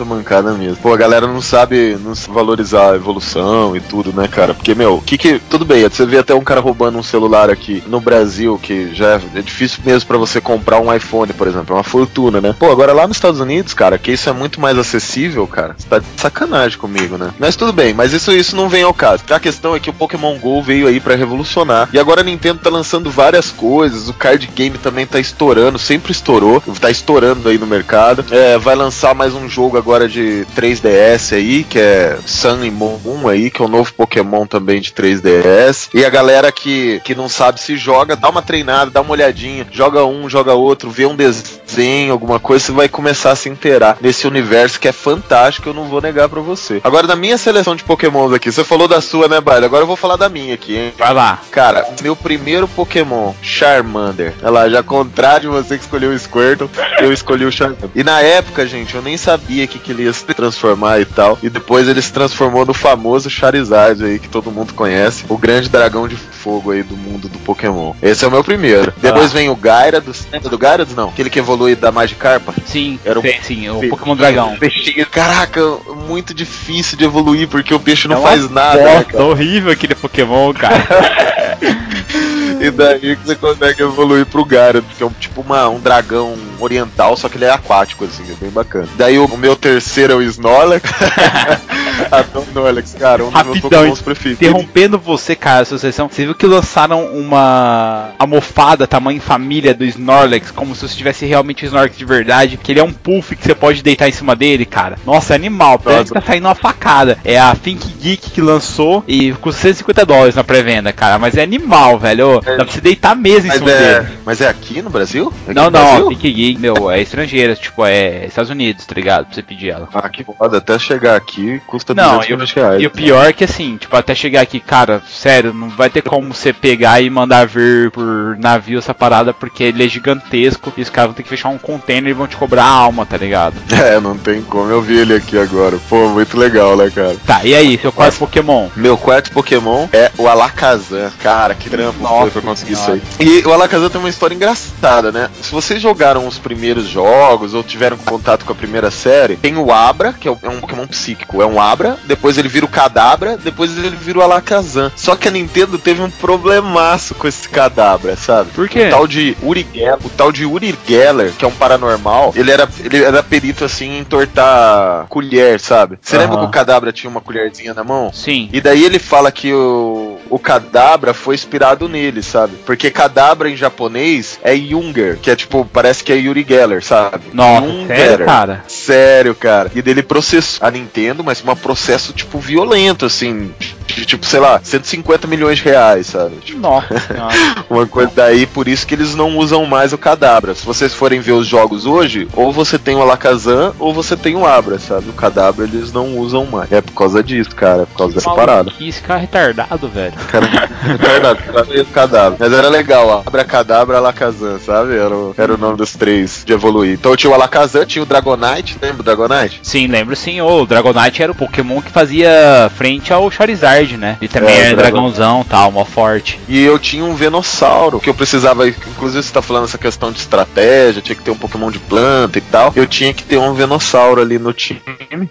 Mancada mesmo. Pô, a galera não sabe, não sabe valorizar a evolução e tudo, né, cara? Porque, meu, que que. Tudo bem, você vê até um cara roubando um celular aqui no Brasil, que já é, é difícil mesmo pra você comprar um iPhone, por exemplo. É uma fortuna, né? Pô, agora lá nos Estados Unidos, cara, que isso é muito mais acessível, cara. Você tá de sacanagem comigo, né? Mas tudo bem, mas isso, isso não vem ao caso. A questão é que o Pokémon GO veio aí pra revolucionar. E agora a Nintendo tá lançando várias coisas. O card game também tá estourando, sempre estourou. Tá estourando aí no mercado. É, vai lançar mais um jogo agora de 3DS aí, que é Sun e Moon aí, que é um novo Pokémon também de 3DS. E a galera que, que não sabe se joga, dá uma treinada, dá uma olhadinha, joga um, joga outro, vê um desenho, alguma coisa, você vai começar a se inteirar nesse universo que é fantástico, eu não vou negar pra você. Agora, na minha seleção de Pokémons aqui, você falou da sua, né, Baile? Agora eu vou falar da minha aqui, hein? Vai lá. Cara, meu primeiro Pokémon, Charmander. Olha lá, já contrário de você que escolheu o Squirtle, eu escolhi o Charmander. E na época, gente, eu nem sabia que, que ele ia se transformar e tal. E depois ele se transformou no famoso Charizard aí, que todo mundo conhece. O grande dragão de fogo aí do mundo do Pokémon. Esse é o meu primeiro. Depois vem o Gyarados. Lembra do Gyarados, não? Aquele que evolui da Magikarpa. Sim, Era o- sim, sim, o Pokémon Dragão. Peixinho. Caraca, muito difícil de evoluir, porque o peixe não É faz nada, né, horrível aquele Pokémon, cara. E daí que você consegue evoluir pro Gyarados, que é um, tipo uma, um dragão oriental, só que ele é aquático, assim, é bem bacana. Daí o, o meu terceiro é o Snorlax. O Snorlax, cara, um dos meus Rapidão, Pokémons preferidos. Interrompendo você, cara, sua sessão, você viu que lançaram uma almofada tamanho família do Snorlax, como se você tivesse realmente o Snorlax de verdade, que ele é um puff que você pode deitar em cima dele, cara. Nossa, é animal, parece que tá saindo uma facada. É a Think Geek que lançou e custa 150 dólares na pré-venda, cara. Mas é animal, velho. Ô, Dá pra você deitar mesa em Mas cima é, dele. mas é aqui no Brasil? É aqui Não, no não, Brasil? Geek Geek, meu, é estrangeira, tipo, é Estados Unidos, tá ligado? Pra você pedir ela. Ah, que foda. Até chegar aqui custa Não, 220 reais. E o pior é que assim, tipo, até chegar aqui, cara, sério, não vai ter como você pegar e mandar vir por navio essa parada, porque ele é gigantesco e os caras vão ter que fechar um container e vão te cobrar a alma, tá ligado? É, não tem como. Eu vi ele aqui agora. Pô, muito legal, né, cara? Tá, e aí, seu quarto Pokémon? Meu quarto Pokémon é o Alakazam. Cara, que trampo Nossa foi pra conseguir isso Senhora. aí. E o Alakazam tem uma história engraçada, né? Se vocês jogaram os primeiros jogos ou tiveram contato com a primeira série, tem o Abra, que é é um Pokémon psíquico. É um Abra, depois ele vira o Kadabra, depois ele vira o Alakazam. Só que a Nintendo teve um problemaço com esse Kadabra, sabe? Por quê? O tal de Uri Geller, o tal de Uri Geller, que é um paranormal, ele era, ele era perito assim em entortar colher, sabe? Você lembra Aham. que o Kadabra tinha uma colherzinha na mão? Sim. E daí ele fala que o, o Kadabra foi inspirado nele, sabe? Porque Kadabra em japonês é Junger, que é tipo, parece que é Yuri Geller, sabe? Nossa, Junger. sério, cara? Sério, cara. E dele processou a Nintendo, mas um processo, tipo, violento, assim. De, tipo, sei lá, 150 milhões de reais, sabe? Tipo, Nossa uma coisa daí, por isso que eles não usam mais o Kadabra. Se vocês forem ver os jogos hoje, ou você tem o Alakazam, ou você tem o Abra, sabe? O Kadabra eles não usam mais. É por causa disso, cara. É por causa dessa parada. Que esse cara é retardado, velho. Cara, retardado, cara, meio Kadabra. Mas era legal, ó. Abra Kadabra, Alakazam, sabe? Era o, era o nome dos três de evoluir. Então tinha o Alakazam, tinha o Dragonite, lembra o Dragonite? Sim, lembro sim. O Dragonite era o Pokémon que fazia frente ao Charizard, né? Ele também É, dragãozão tal, mó forte. E eu tinha um Venossauro, que eu precisava, inclusive você tá falando essa questão de estratégia, tinha que ter um Pokémon de planta e tal. Eu tinha que ter um Venossauro ali no time.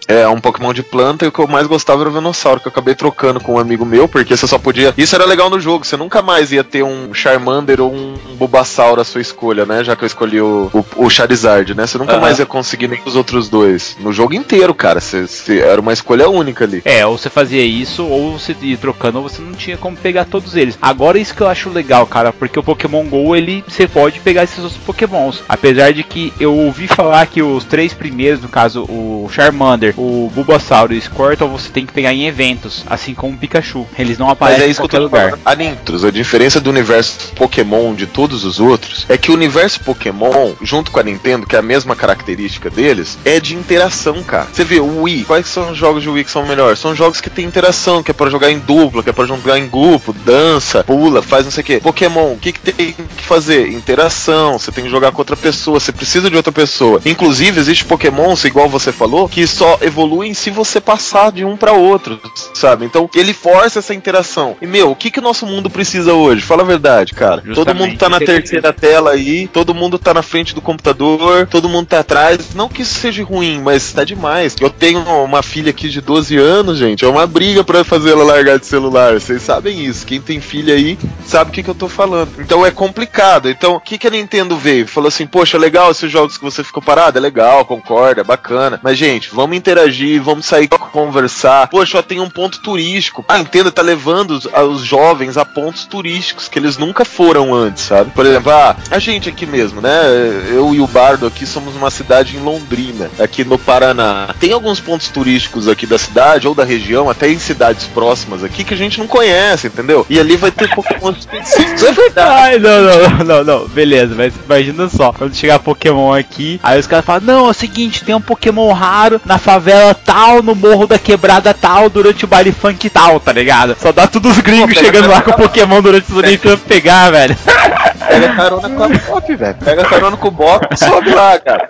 É, um Pokémon de planta, e o que eu mais gostava era o Venossauro, que eu acabei trocando com um amigo meu, porque você só podia. Isso era legal no jogo, você nunca mais ia ter um Charmander ou um Bulbasaur à sua escolha, né? Já que eu escolhi o, o, o Charizard, né? Você nunca Aham. mais ia conseguir nem os outros dois. No jogo inteiro, cara. Você- era uma escolha única ali. É, ou você fazia isso, ou você ia trocando, ou você não tinha como pegar todos eles. Agora isso que eu acho legal, cara, porque o Pokémon GO, ele você pode pegar esses outros Pokémons. Apesar de que eu ouvi falar que os três primeiros, no caso, o Charmander, o Bulbasaur e o Squirtle, você tem que pegar em eventos, assim como o Pikachu. Eles não Mas aparecem é em isso eu qualquer lugar. falando. A Nintros, a diferença do universo Pokémon de todos os outros é que o universo Pokémon, junto com a Nintendo, que é a mesma característica deles, é de interação, cara. Você vê, o Wii, quais são os jogos de Wii que são melhores? São jogos que tem interação, que é pra jogar em dupla, que é pra jogar em grupo, dança, pula, faz não sei o quê. Pokémon, o que, que tem que fazer? Interação, você tem que jogar com outra pessoa, você precisa de outra pessoa. Inclusive, existe Pokémons, igual você falou, que só evoluem se você passar de um pra outro, sabe? Então, ele força essa interação. E, meu, o que, que o nosso mundo precisa hoje? Fala a verdade, cara. todo Justamente. mundo tá na terceira tela aí, todo mundo tá na frente do computador, todo mundo tá atrás. Não que isso seja ruim, mas tá demais. Eu tenho uma filha aqui de 12 anos, gente. É uma briga pra fazer ela largar de celular. Vocês sabem isso. Quem tem filha aí sabe o que, que eu tô falando. Então é complicado. Então, o que, que a Nintendo veio? Falou assim, poxa, legal esses jogos que você ficou parado, é legal, concorda, é bacana. Mas, gente, vamos interagir, vamos sair conversar. Poxa, ó, tem um ponto turístico. A Nintendo tá levando os, os jovens a pontos turísticos que eles nunca foram antes, sabe? Por exemplo, ah, a gente aqui mesmo, né? Eu e o Bardo aqui somos uma cidade em Londrina, aqui no Paraná. Tem alguns pontos turísticos aqui da cidade ou da região, até em cidades próximas aqui, que a gente não conhece, entendeu? E ali vai ter Pokémon específicos. É verdade. Ai, não, não, não, não, beleza, mas imagina só, quando chegar Pokémon aqui, aí os caras falam, não, é o seguinte, tem um Pokémon raro na favela tal, no morro da quebrada tal, durante o baile funk tal, tá ligado? Só dá todos os gringos chegando lá com o Pokémon durante os nem pegar, velho. Pega carona com a Pop, velho. Pega carona com o Bop e sobe lá, cara.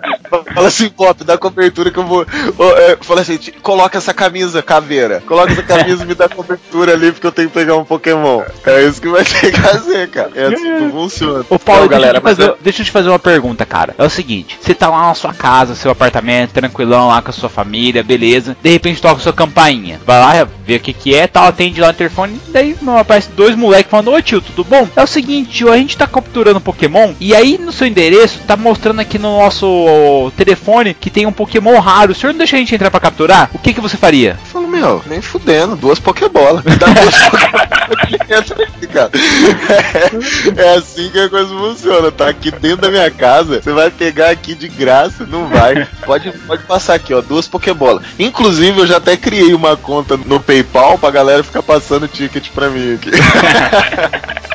Fala assim, Pop, dá cobertura que eu vou. É, Fala assim, "Te- coloca essa camisa, caveira. Coloca essa camisa e me dá cobertura ali, porque eu tenho que pegar um Pokémon. É isso que vai ter que fazer, cara. É assim que funciona. Ô Paulo, Não, deixa, galera, eu te mas fazer, é- deixa eu te fazer uma pergunta, cara. É o seguinte, você tá lá na sua casa, seu apartamento, tranquilão lá com a sua família, beleza. De repente toca sua campainha. Vai lá, vê o que que é, tal, atende lá no telefone. Daí não, aparece dois moleques falando, ô tio, tudo bom? É o seguinte, tio, a gente tá capturando Pokémon. E aí no seu endereço, tá mostrando aqui no nosso telefone que tem um Pokémon raro. O senhor não deixa a gente entrar pra capturar? O que que você faria? Fala, meu, nem fudendo, duas Pokébolas. Duas Pokébolas. É, é assim que a coisa funciona, tá? Aqui dentro da minha casa, você vai pegar aqui de graça, não vai. Pode, pode passar aqui, ó, duas Pokébolas. Inclusive, eu já até criei uma conta no PayPal pra galera ficar passando ticket pra mim aqui.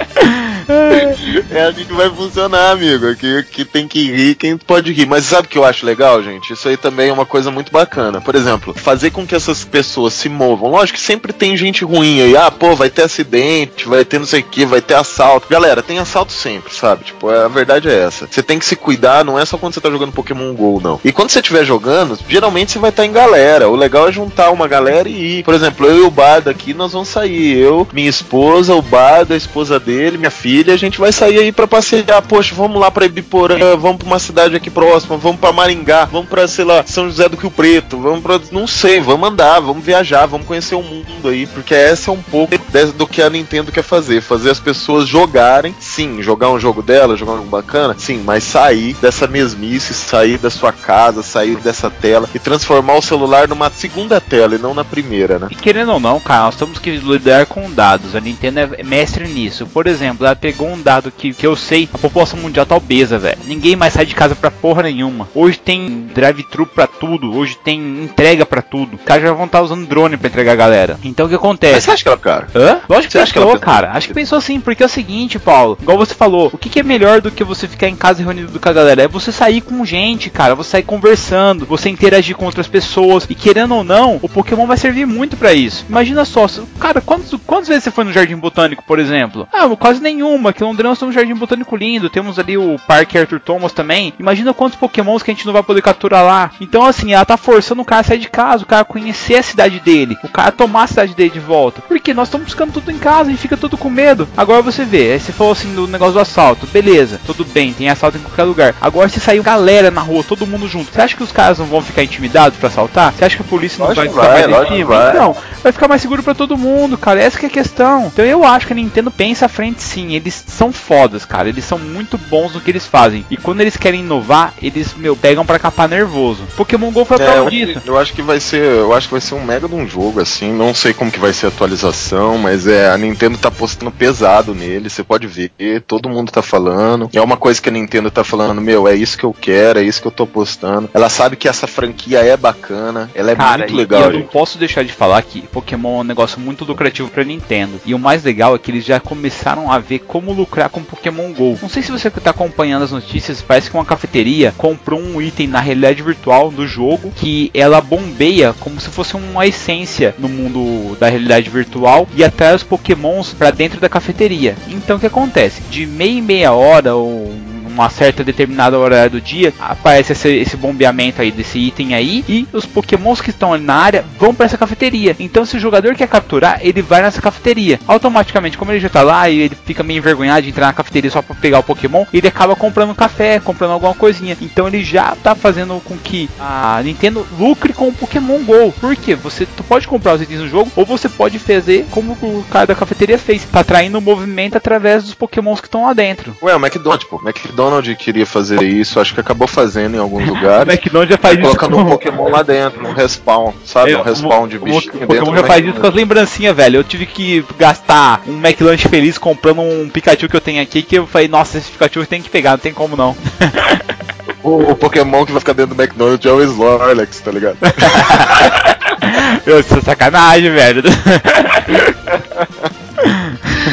É assim que vai funcionar, amigo. Aqui, que tem que rir quem pode rir. Mas sabe o que eu acho legal, gente? Isso aí também é uma coisa muito bacana. Por exemplo, fazer com que essas pessoas se movam. Lógico que sempre tem gente ruim aí. Ah, pô, vai ter acidente, vai ter não sei o que, vai ter assalto. Galera, tem assalto sempre, sabe? Tipo, a verdade é essa. Você tem que se cuidar, não é só quando você tá jogando Pokémon GO, não. E quando você estiver jogando, geralmente você vai estar tá em galera. O legal é juntar uma galera e ir. Por exemplo, eu e o Bardo aqui, nós vamos sair. Eu, minha esposa, o Bardo, a esposa dele, minha filha, a gente vai sair aí para passear. Poxa, vamos lá pra Ibiporã, vamos pra uma cidade aqui próxima, vamos pra Maringá, vamos pra, sei lá, São José do Rio Preto, vamos pra. Não sei, vamos andar, vamos viajar, vamos conhecer o mundo aí, porque essa é um pouco do que a Nintendo quer fazer. Fazer as pessoas jogarem, sim, jogar um jogo dela, jogar um jogo bacana, sim, mas sair dessa mesmice, sair da sua casa, sair dessa tela e transformar o celular numa segunda tela e não na primeira, né? E querendo ou não, cara, nós temos que lidar com dados. A Nintendo é mestre nisso. Por exemplo, ela pegou um dado que, que eu sei, a população mundial tá obesa, velho. Ninguém mais sai de casa pra porra nenhuma. Hoje tem drive-thru pra tudo, hoje tem entrega pra tudo. Os caras já vão estar tá usando drone pra entregar a galera. Então o que acontece? Mas você acha que ela, cara? Hã? Lógico que você pensou, cara. Acho que pensou assim, porque é o seguinte, Paulo. Igual você falou, o que, que é melhor do que você ficar em casa reunido com a galera? É você sair com gente, cara. Você sair conversando, você interagir com outras pessoas. E querendo ou não, o Pokémon vai servir muito para isso. Imagina só, cara, quantos, quantas vezes você foi no Jardim Botânico, por exemplo? Ah, quase nenhuma. Aqui em Londrina nós temos um Jardim Botânico lindo. Temos ali o Parque Arthur Thomas também. Imagina quantos Pokémons que a gente não vai poder capturar lá. Então, assim, ela tá forçando o cara a sair de casa, o cara conhecer a cidade dele, o cara tomar a cidade dele de volta. Porque nós estamos buscando tudo em casa e fica tudo com medo. Agora você vê, aí você falou assim do negócio do assalto. Beleza, tudo bem, tem assalto em qualquer lugar. Agora se saiu galera na rua, todo mundo junto. Você acha que os caras não vão ficar intimidados para assaltar? Você acha que a polícia não lógico vai ficar vai, mais em cima? Vai. Não, vai ficar mais seguro para todo mundo, cara. Essa que é a questão. Então eu acho que a Nintendo pensa à frente sim. Eles são fodas, cara. Eles são muito bons no que eles fazem. E quando eles querem inovar, eles, meu, pegam para capar nervoso. Pokémon GO foi a É, prova eu, disso. eu acho que vai ser, eu acho que vai ser um mega de um jogo assim. Não sei como que vai ser a atualização, mas é a Nintendo tá postando pesado nele. Você pode ver, todo mundo tá falando. É uma coisa que a Nintendo tá falando, meu, é isso que eu quero, é isso que eu tô postando. Ela sabe que essa franquia é bacana, ela é Cara, muito e- legal. e eu não posso deixar de falar que Pokémon é um negócio muito lucrativo pra Nintendo. E o mais legal é que eles já começaram a ver como lucrar com Pokémon GO. Não sei se você tá acompanhando as notícias, parece que uma cafeteria comprou um item na realidade virtual do jogo que ela bombeia como se fosse uma essência no mundo da realidade virtual e atrai os Pokémons pra dentro da cafeteria. Então o que acontece? De meia e meia hora ou uma certa determinada hora do dia, aparece esse, esse bombeamento aí desse item aí e os pokémons que estão ali na área vão para essa cafeteria. Então se o jogador quer capturar, ele vai nessa cafeteria. Automaticamente, como ele já tá lá e ele fica meio envergonhado de entrar na cafeteria só para pegar o pokémon, ele acaba comprando café, comprando alguma coisinha. Então ele já tá fazendo com que a Nintendo lucre com o Pokémon GO. Porque você pode comprar os itens no jogo ou você pode fazer como o cara da cafeteria fez, tá atraindo o movimento através dos pokémons que estão lá dentro. Ué, o McDonald's, pô. O McDonald's queria fazer isso, acho que acabou fazendo em alguns O lugares. McDonald's já faz isso colocando com- um Pokémon lá dentro, um respawn, sabe? É, um respawn de o- bichinho O dentro Pokémon já faz isso com as lembrancinhas, velho. Eu tive que gastar um McLanche feliz comprando um Pikachu que eu tenho aqui. Que eu falei, nossa, esse Pikachu tem que pegar, não tem como não. O, o Pokémon que vai ficar dentro do McDonald's é o Snorlax, tá ligado? Eu, é sacanagem, velho.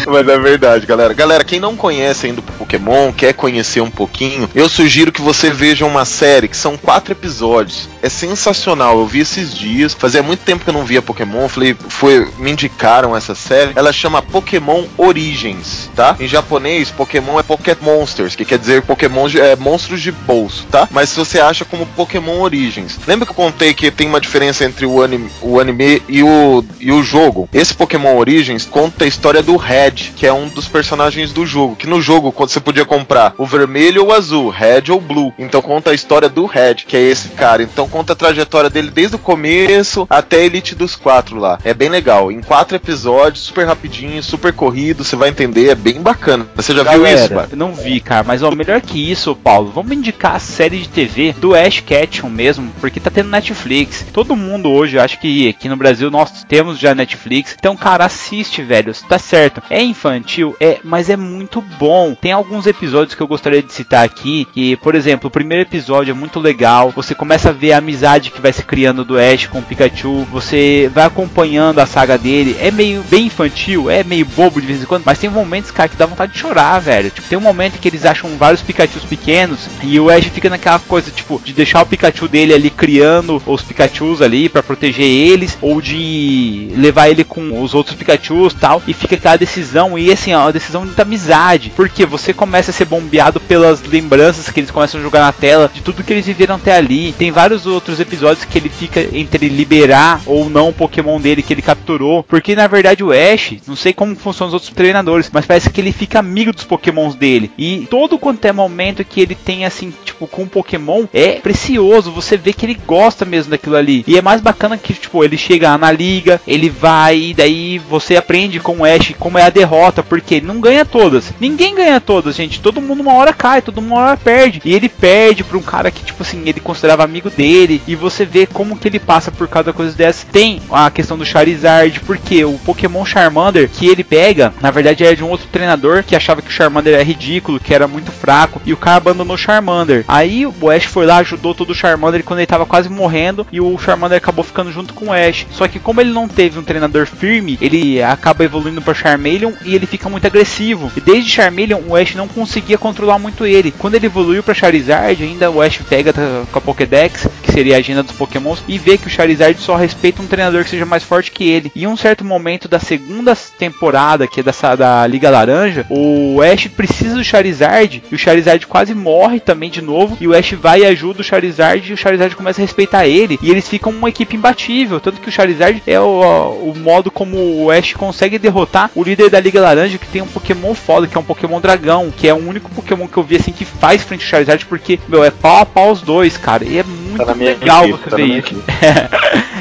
Mas é verdade, galera. Galera, quem não conhece ainda o Pokémon, quer conhecer um pouquinho, eu sugiro que você veja uma série que são quatro episódios. É sensacional. Eu vi esses dias. Fazia muito tempo que eu não via Pokémon. Falei, foi, me indicaram essa série. Ela chama Pokémon Origins, tá? Em japonês, Pokémon é Pocket Monsters, que quer dizer Pokémon é monstros de bolso, tá? Mas se você acha como Pokémon Origins. Lembra que eu contei que tem uma diferença entre o anime, o anime e, o, e o jogo? Esse Pokémon Origins conta a história do Red, que é um dos personagens do jogo. Que no jogo, quando você podia comprar o vermelho ou o azul, red ou blue. Então conta a história do red, que é esse cara. Então conta a trajetória dele desde o começo até a Elite dos Quatro lá. É bem legal. Em quatro episódios, super rapidinho, super corrido, você vai entender, é bem bacana. Você já viu isso, Galera, Bart? não vi, cara, mas ó, melhor que isso, Paulo, vamos indicar a série de TV do Ash Ketchum mesmo, porque tá tendo Netflix. Todo mundo hoje, acho que aqui no Brasil nós temos já Netflix. Então, cara, assiste, velho. Tá certo. É infantil, é, mas é muito bom. Tem alguns episódios que eu gostaria de citar aqui, que, por exemplo, o primeiro episódio é muito legal. Você começa a ver a amizade que vai se criando do Ash com o Pikachu. Você vai acompanhando a saga dele. É meio bem infantil, é meio bobo de vez em quando, mas tem momentos, cara, que dá vontade de chorar, velho. Tipo, tem um momento que eles acham vários Pikachus pequenos e o Ash fica naquela coisa, tipo, de deixar o Pikachu dele ali criando os Pikachus ali pra proteger eles, ou de levar ele com os outros Pikachus tal, e fica aquela decisão, e assim, ó, uma decisão de amizade, porque você começa a ser bombeado pelas lembranças que eles começam a jogar na tela, de tudo que eles viveram até ali. Tem vários outros episódios que ele fica entre liberar ou não o Pokémon dele que ele capturou, porque na verdade o Ash, não sei como funcionam os outros treinadores, mas parece que ele fica amigo dos Pokémons dele. E todo quanto é momento que ele tem assim, tipo, com o Pokémon, é precioso. Você vê que ele gosta mesmo daquilo ali. E é mais bacana que, tipo, ele chega na liga, ele vai, daí você aprende com o Ash como é a derrota, porque ele não ganha todas. Ninguém ganha todas, gente. Todo mundo uma hora cai, todo mundo uma hora perde. E ele perde pra um cara que, tipo assim, ele considerava amigo dele. E você vê como que ele passa por cada coisa dessa. Tem a questão do Charizard, porque o Pokémon Charmander que ele pega, na verdade é de um outro treinador que achava que o Charmander era ridículo, que era muito fraco, e o cara abandonou o Charmander. Aí o Ash foi lá, ajudou todo o Charmander quando ele tava quase morrendo, e o Charmander acabou ficando junto com o Ash. Só que como ele não teve um treinador firme, ele acaba evoluindo para Charmeleon e ele fica muito agressivo. E desde Charmeleon o Ash não conseguia controlar muito ele. Quando ele evoluiu para Charizard, ainda o Ash pega com a Pokédex, que seria a agenda dos Pokémons, e vê que o Charizard só respeita um treinador que seja mais forte que ele. E em um certo momento da segunda temporada, que é dessa, da Liga Laranja, o Ash precisa do Charizard, e o Charizard quase morre também de novo, e o Ash vai e ajuda o Charizard, e o Charizard começa a respeitar ele, e eles ficam uma equipe imbatível, tanto que o Charizard é o, o modo como o Ash consegue derrotar o líder da Liga Laranja, que tem um Pokémon foda, que é um Pokémon Dragão, que é o único Pokémon que eu vi assim que faz frente ao Charizard, porque, meu, é pau a pau os dois, cara, e é muito Tá na minha legal equipe, você tá ver isso.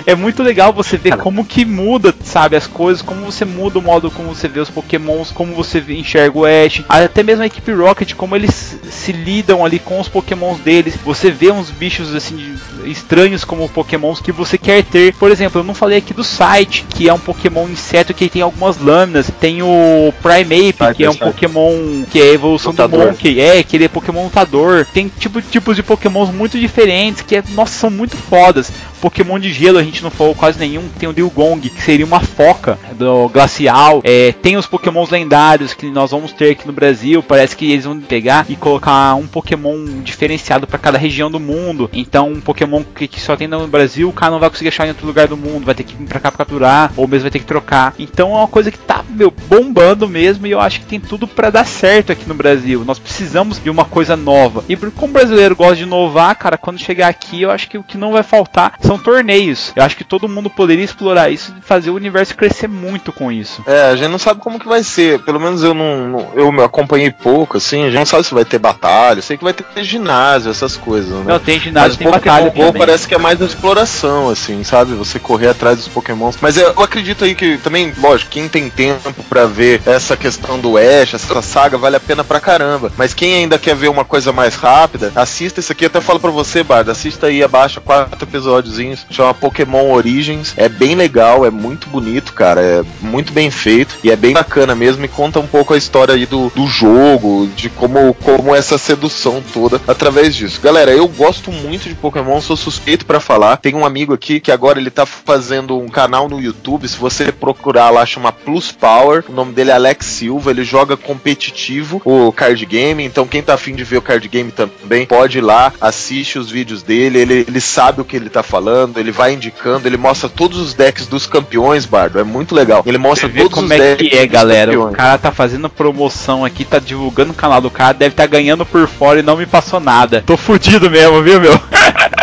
é muito legal você ver como que muda, sabe, as coisas, como você muda o modo como você vê os Pokémons, como você enxerga o Ash, até mesmo a equipe Rocket, como eles se lidam ali com os Pokémons deles. Você vê uns bichos assim estranhos como Pokémons que você quer ter. Por exemplo, eu não falei aqui do site, que é um Pokémon inseto que tem algumas lâminas. Tem o Primeape, que é um site. Pokémon que é a evolução Lutador. do Monkey, é, que ele é Pokémon lutador. Tem tipo tipos de Pokémons muito diferentes que é, nossa, são muito fodas. Pokémon de gelo a gente não falou quase nenhum. Tem o Dilgong, que seria uma foca do glacial. É, tem os Pokémons lendários que nós vamos ter aqui no Brasil. Parece que eles vão pegar e colocar um Pokémon diferenciado para cada região do mundo. Então, um Pokémon que, que só tem no Brasil, o cara não vai conseguir achar em outro lugar do mundo. Vai ter que vir pra cá pra capturar, ou mesmo vai ter que trocar. Então, é uma coisa que tá, meu, bombando mesmo. E eu acho que tem tudo para dar certo aqui no Brasil. Nós precisamos de uma coisa nova. E como o brasileiro gosta de inovar, cara, quando chegar aqui, eu acho que o que não vai faltar são torneios. Eu acho que todo mundo poderia explorar isso e fazer o universo crescer muito com isso. É, a gente não sabe como que vai ser. Pelo menos eu não, não- eu me acompanhei pouco, assim. A gente não sabe se vai ter batalha. Sei que vai ter ginásio, essas coisas, né? Não, tem ginásio, Mas tem Pokémon batalha Go também. parece que é mais exploração, assim, sabe? Você correr atrás dos Pokémons. Mas eu, acredito aí que também, lógico, quem tem tempo pra ver essa questão do Ash, essa saga, vale a pena pra caramba. Mas quem ainda quer ver uma coisa mais rápida, assista isso aqui. Eu até falo pra você, Bard, assista aí abaixo quatro episódiozinhos. Chama Pokémon Origins. É bem legal, é muito bonito, cara. É muito bem feito e é bem bacana mesmo. E conta um pouco a história aí do, do jogo, de como, como essa sedução toda através disso. Galera, eu gosto muito de Pokémon, sou suspeito pra falar. Tem um amigo aqui que agora ele tá fazendo um canal no YouTube. Se você procurar lá, chama Plus Power. O nome dele é Alex Silva. Ele joga competitivo o card game. Então, quem tá afim de ver o card game também, pode ir lá, assiste os vídeos dele. Ele, ele sabe o que ele tá falando, ele vai indicando, ele mostra todos os decks dos campeões, Bardo. É muito legal. Ele mostra todos como os é decks que é, dos galera. O campeões. cara tá fazendo promoção aqui, tá divulgando o canal do cara, deve tá ganhando por fora e não me passou nada. Tô fudido mesmo, viu, meu?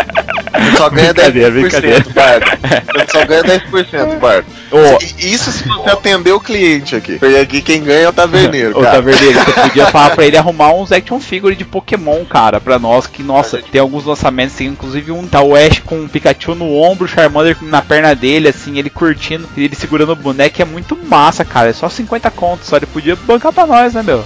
Você só ganha 10%, Brincadeira, brincadeira. Bardo. Você só ganha 10%, Bardo. E- Isso se você atender o cliente aqui. Porque aqui quem ganha é o taverneiro, cara. Taverneiro, você podia falar pra ele arrumar uns action figure de Pokémon, cara, pra nós, que, nossa, tem alguns lançamentos, tem inclusive um, tá o Ash com um Pikachu no ombro, o Charmander na perna dele, assim, ele curtindo, ele segurando o boneco, é muito massa, cara, é só 50 contos, só ele podia bancar pra nós, né, meu?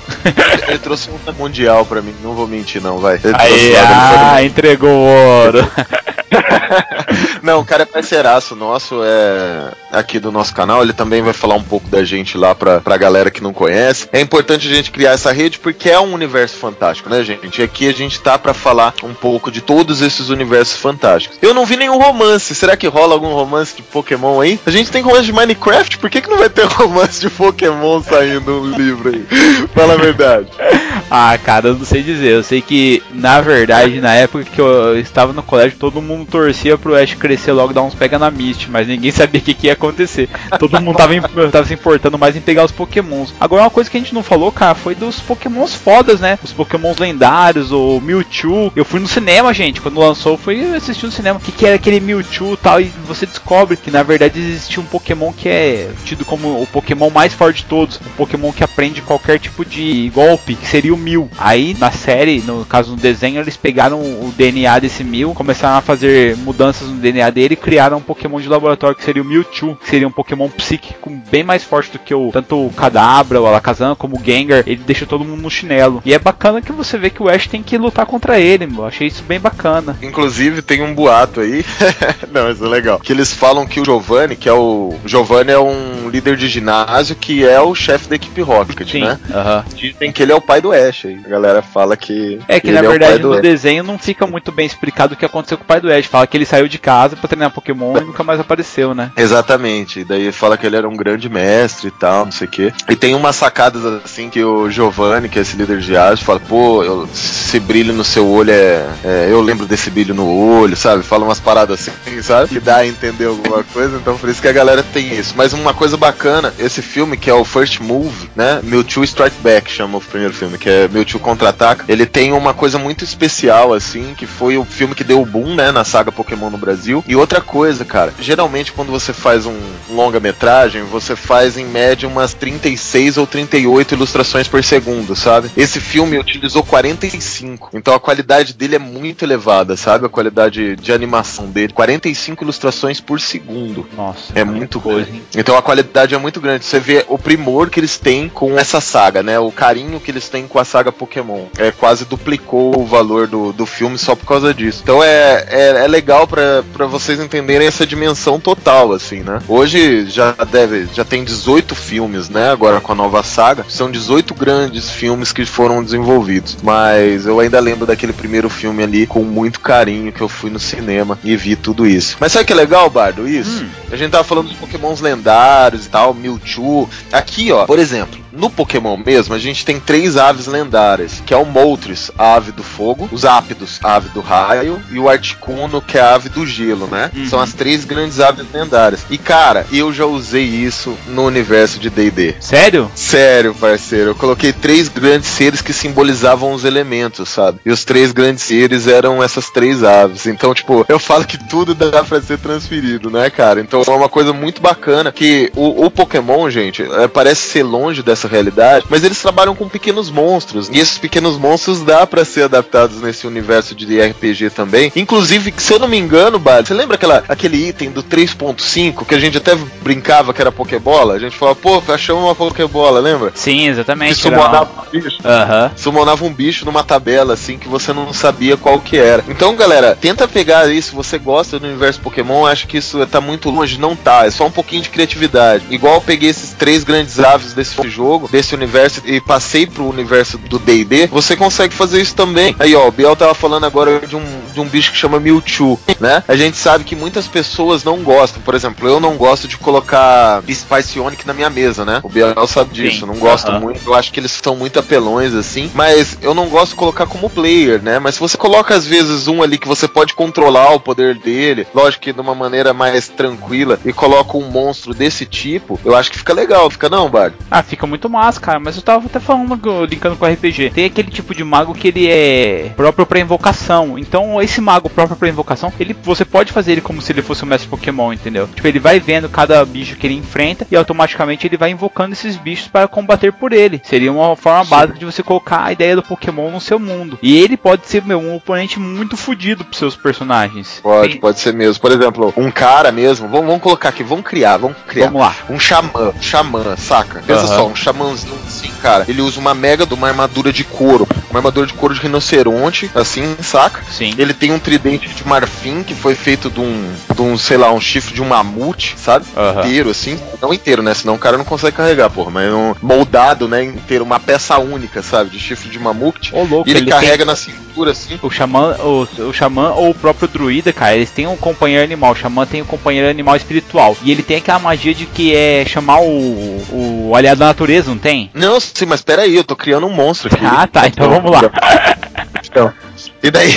Ele trouxe um mundial pra mim, não vou mentir não, vai. Ele ele ah, entregou o ouro. Não, o cara é parceiraço nosso, é aqui do nosso canal, ele também vai falar um pouco da gente lá pra, pra galera que não conhece. É importante a gente criar essa rede porque é um universo fantástico, né, gente? E aqui a gente tá pra falar um pouco de todos esses universos fantásticos. Eu não vi nenhum romance, será que rola algum romance de Pokémon aí? A gente tem romance de Minecraft, por que, que não vai ter romance de Pokémon saindo no livro aí? Fala a verdade. Ah, cara, eu não sei dizer. Eu sei que, na verdade, na época que eu estava no colégio, todo mundo torcia pro Ash crescer logo dar uns pega na Mist, mas ninguém sabia o que, que ia acontecer. Todo mundo tava, tava se importando mais em pegar os Pokémons. Agora, uma coisa que a gente não falou, cara, foi dos Pokémons fodas, né? Os Pokémons lendários, o Mewtwo. Eu fui no cinema, gente, quando lançou, eu fui assistir no cinema. O que, que era aquele Mewtwo e tal, e você descobre que, na verdade, existia um Pokémon que é tido como o Pokémon mais forte de todos. Um Pokémon que aprende qualquer tipo de golpe, que seria o Mil. Aí na série, no caso no desenho, eles pegaram o DNA desse Mil, começaram a fazer mudanças no DNA dele e criaram um Pokémon de laboratório que seria o Mewtwo, que seria um Pokémon psíquico bem mais forte do que o tanto o Kadabra, o Alakazam, como o Gengar. Ele deixa todo mundo no chinelo. E é bacana que você vê que o Ash tem que lutar contra ele, meu. Achei isso bem bacana. Inclusive tem um boato aí, não, isso é legal, que eles falam que o Giovanni, que é o o Giovanni é um líder de ginásio que é o chefe da equipe Rocket, Sim. né? Aham. Dizem que ele é o pai do Ash, aí. a galera fala que É que ele na o verdade pai do no Ash. desenho não fica muito bem explicado o que aconteceu com o pai do Ash. Fala que ele saiu de casa pra treinar Pokémon e nunca mais apareceu, né? Exatamente, e daí fala que ele era um grande mestre e tal, não sei o quê. E tem umas sacadas assim que o Giovanni, que é esse líder de ginásio, fala, pô, eu- esse brilho no seu olho é, é, Eu lembro desse brilho no olho, sabe? Fala umas paradas assim, sabe? Que dá a entender alguma coisa, então por isso que a galera tem isso. Mas uma coisa bacana, esse filme, que é o First Move, né? Mewtwo Strike Back, chama o primeiro filme, que é Mewtwo Contra-Ataca. Ele tem uma coisa muito especial, assim, que foi o filme que deu o boom, né? Na saga Pokémon no Brasil. E outra coisa, cara, geralmente quando você faz um longa-metragem, você faz em média umas 36 ou 38 ilustrações por segundo, sabe? Esse filme utilizou 45. Então a qualidade dele é muito elevada, sabe? A qualidade de animação dele. 45 ilustrações por segundo. Nossa. É muito coisa? Então a qualidade é muito grande. Você vê o primor que eles têm com essa saga, né? O carinho que eles têm com a saga Pokémon. É quase duplicou o valor do, do filme só por causa disso. Então é, é, é legal pra vocês entenderem essa dimensão total, assim, né? Hoje já deve, já tem 18 filmes, né? Agora com a nova saga. São 18 grandes filmes que foram desenvolvidos. Mas eu ainda lembro daquele primeiro filme ali com muito carinho que eu fui no cinema e vi tudo isso. Mas sabe que é legal, Bardo? Isso? Hum. A gente tava falando dos pokémons lendários e tal, Mewtwo. Aqui, ó, por exemplo, no Pokémon mesmo, a gente tem três aves lendárias, que é o Moltres, a ave do fogo, os Ápidos, a ave do raio, e o Articuno, que é a ave do gelo, né? Uhum. São as três grandes aves lendárias. E, cara, eu já usei isso no universo de D&D. Sério? Sério, parceiro, eu coloquei três grandes seres que simbolizavam os elementos, sabe? E os três grandes seres eram essas três aves. Então, tipo, eu falo que tudo dá pra ser transferido, né, cara? Então é uma coisa muito bacana que o, o Pokémon, gente, é, parece ser longe dessa realidade, mas eles trabalham com pequenos monstros. E esses pequenos monstros dá pra ser adaptados nesse universo de RPG também. Inclusive, se eu não me engano, Bad, você lembra aquela, aquele item do 3.5 que a gente até brincava que era Pokébola? A gente falava, pô, achamos uma Pokébola, lembra? Sim, exatamente. era summonava uma- um bicho. Aham. Summonava um bicho numa tabela, assim, que você não sabia qual que era. Então, galera, tenta pegar isso. Você gosta do universo Pokémon, acha que isso tá muito longe. Não tá, é só um pouquinho de criatividade. Igual eu peguei esses três grandes aves desse jogo, desse universo, e passei pro universo do D&D, você consegue fazer isso também. Aí, ó, o Biel tava falando agora de um, de um bicho que chama Mewtwo, né? A gente sabe que muitas pessoas não gostam. Por exemplo, eu não gosto de colocar Spice Onic na minha mesa, né? O Biel sabe disso, Sim, eu não gosto aham. muito. Eu acho que eles são muito apelões, assim. Mas eu não gosto de colocar como player, né? Mas se você coloca, às vezes, um ali que você pode controlar o poder dele, lógico que de uma maneira mais tranquila, e coloca um monstro desse tipo, eu acho que fica legal, fica não, Bard? Ah, fica muito muito massa, cara. Mas eu tava até falando, linkando com o RPG. Tem aquele tipo de mago que ele é próprio pra invocação. Então, esse mago próprio pra invocação, ele, você pode fazer ele como se ele fosse um mestre Pokémon, entendeu? Tipo, ele vai vendo cada bicho que ele enfrenta e automaticamente ele vai invocando esses bichos para combater por ele. Seria uma forma básica de você colocar a ideia do Pokémon no seu mundo. E ele pode ser, meu, um oponente muito fodido pros seus personagens. Pode, pode ser mesmo. Por exemplo, um cara mesmo, vamos, vamos colocar aqui, vamos criar, vamos criar. Vamos lá. Um xamã, um xamã, saca? Pensa Aham. só, um xamãzinho assim, cara. Ele usa uma mega de uma armadura de couro. Uma armadura de couro de rinoceronte, assim, saca? Sim. Ele tem um tridente de marfim que foi feito de um, de um sei lá, um chifre de um mamute, sabe? Inteiro, assim. Não inteiro, né? Senão o cara não consegue carregar, porra. Mas um moldado, né? Inteiro, uma peça única, sabe? De chifre de mamute. Ô, louco, e ele, ele carrega na cintura, assim. O xamã, o, o xamã ou o próprio druida, cara, eles têm um companheiro animal. O xamã tem um companheiro animal espiritual. E ele tem aquela magia de que é chamar o, o aliado da natureza, não tem? Não, sim, mas peraí, eu tô criando um monstro aqui. Ah, tá, então vamos lá. Então, e daí.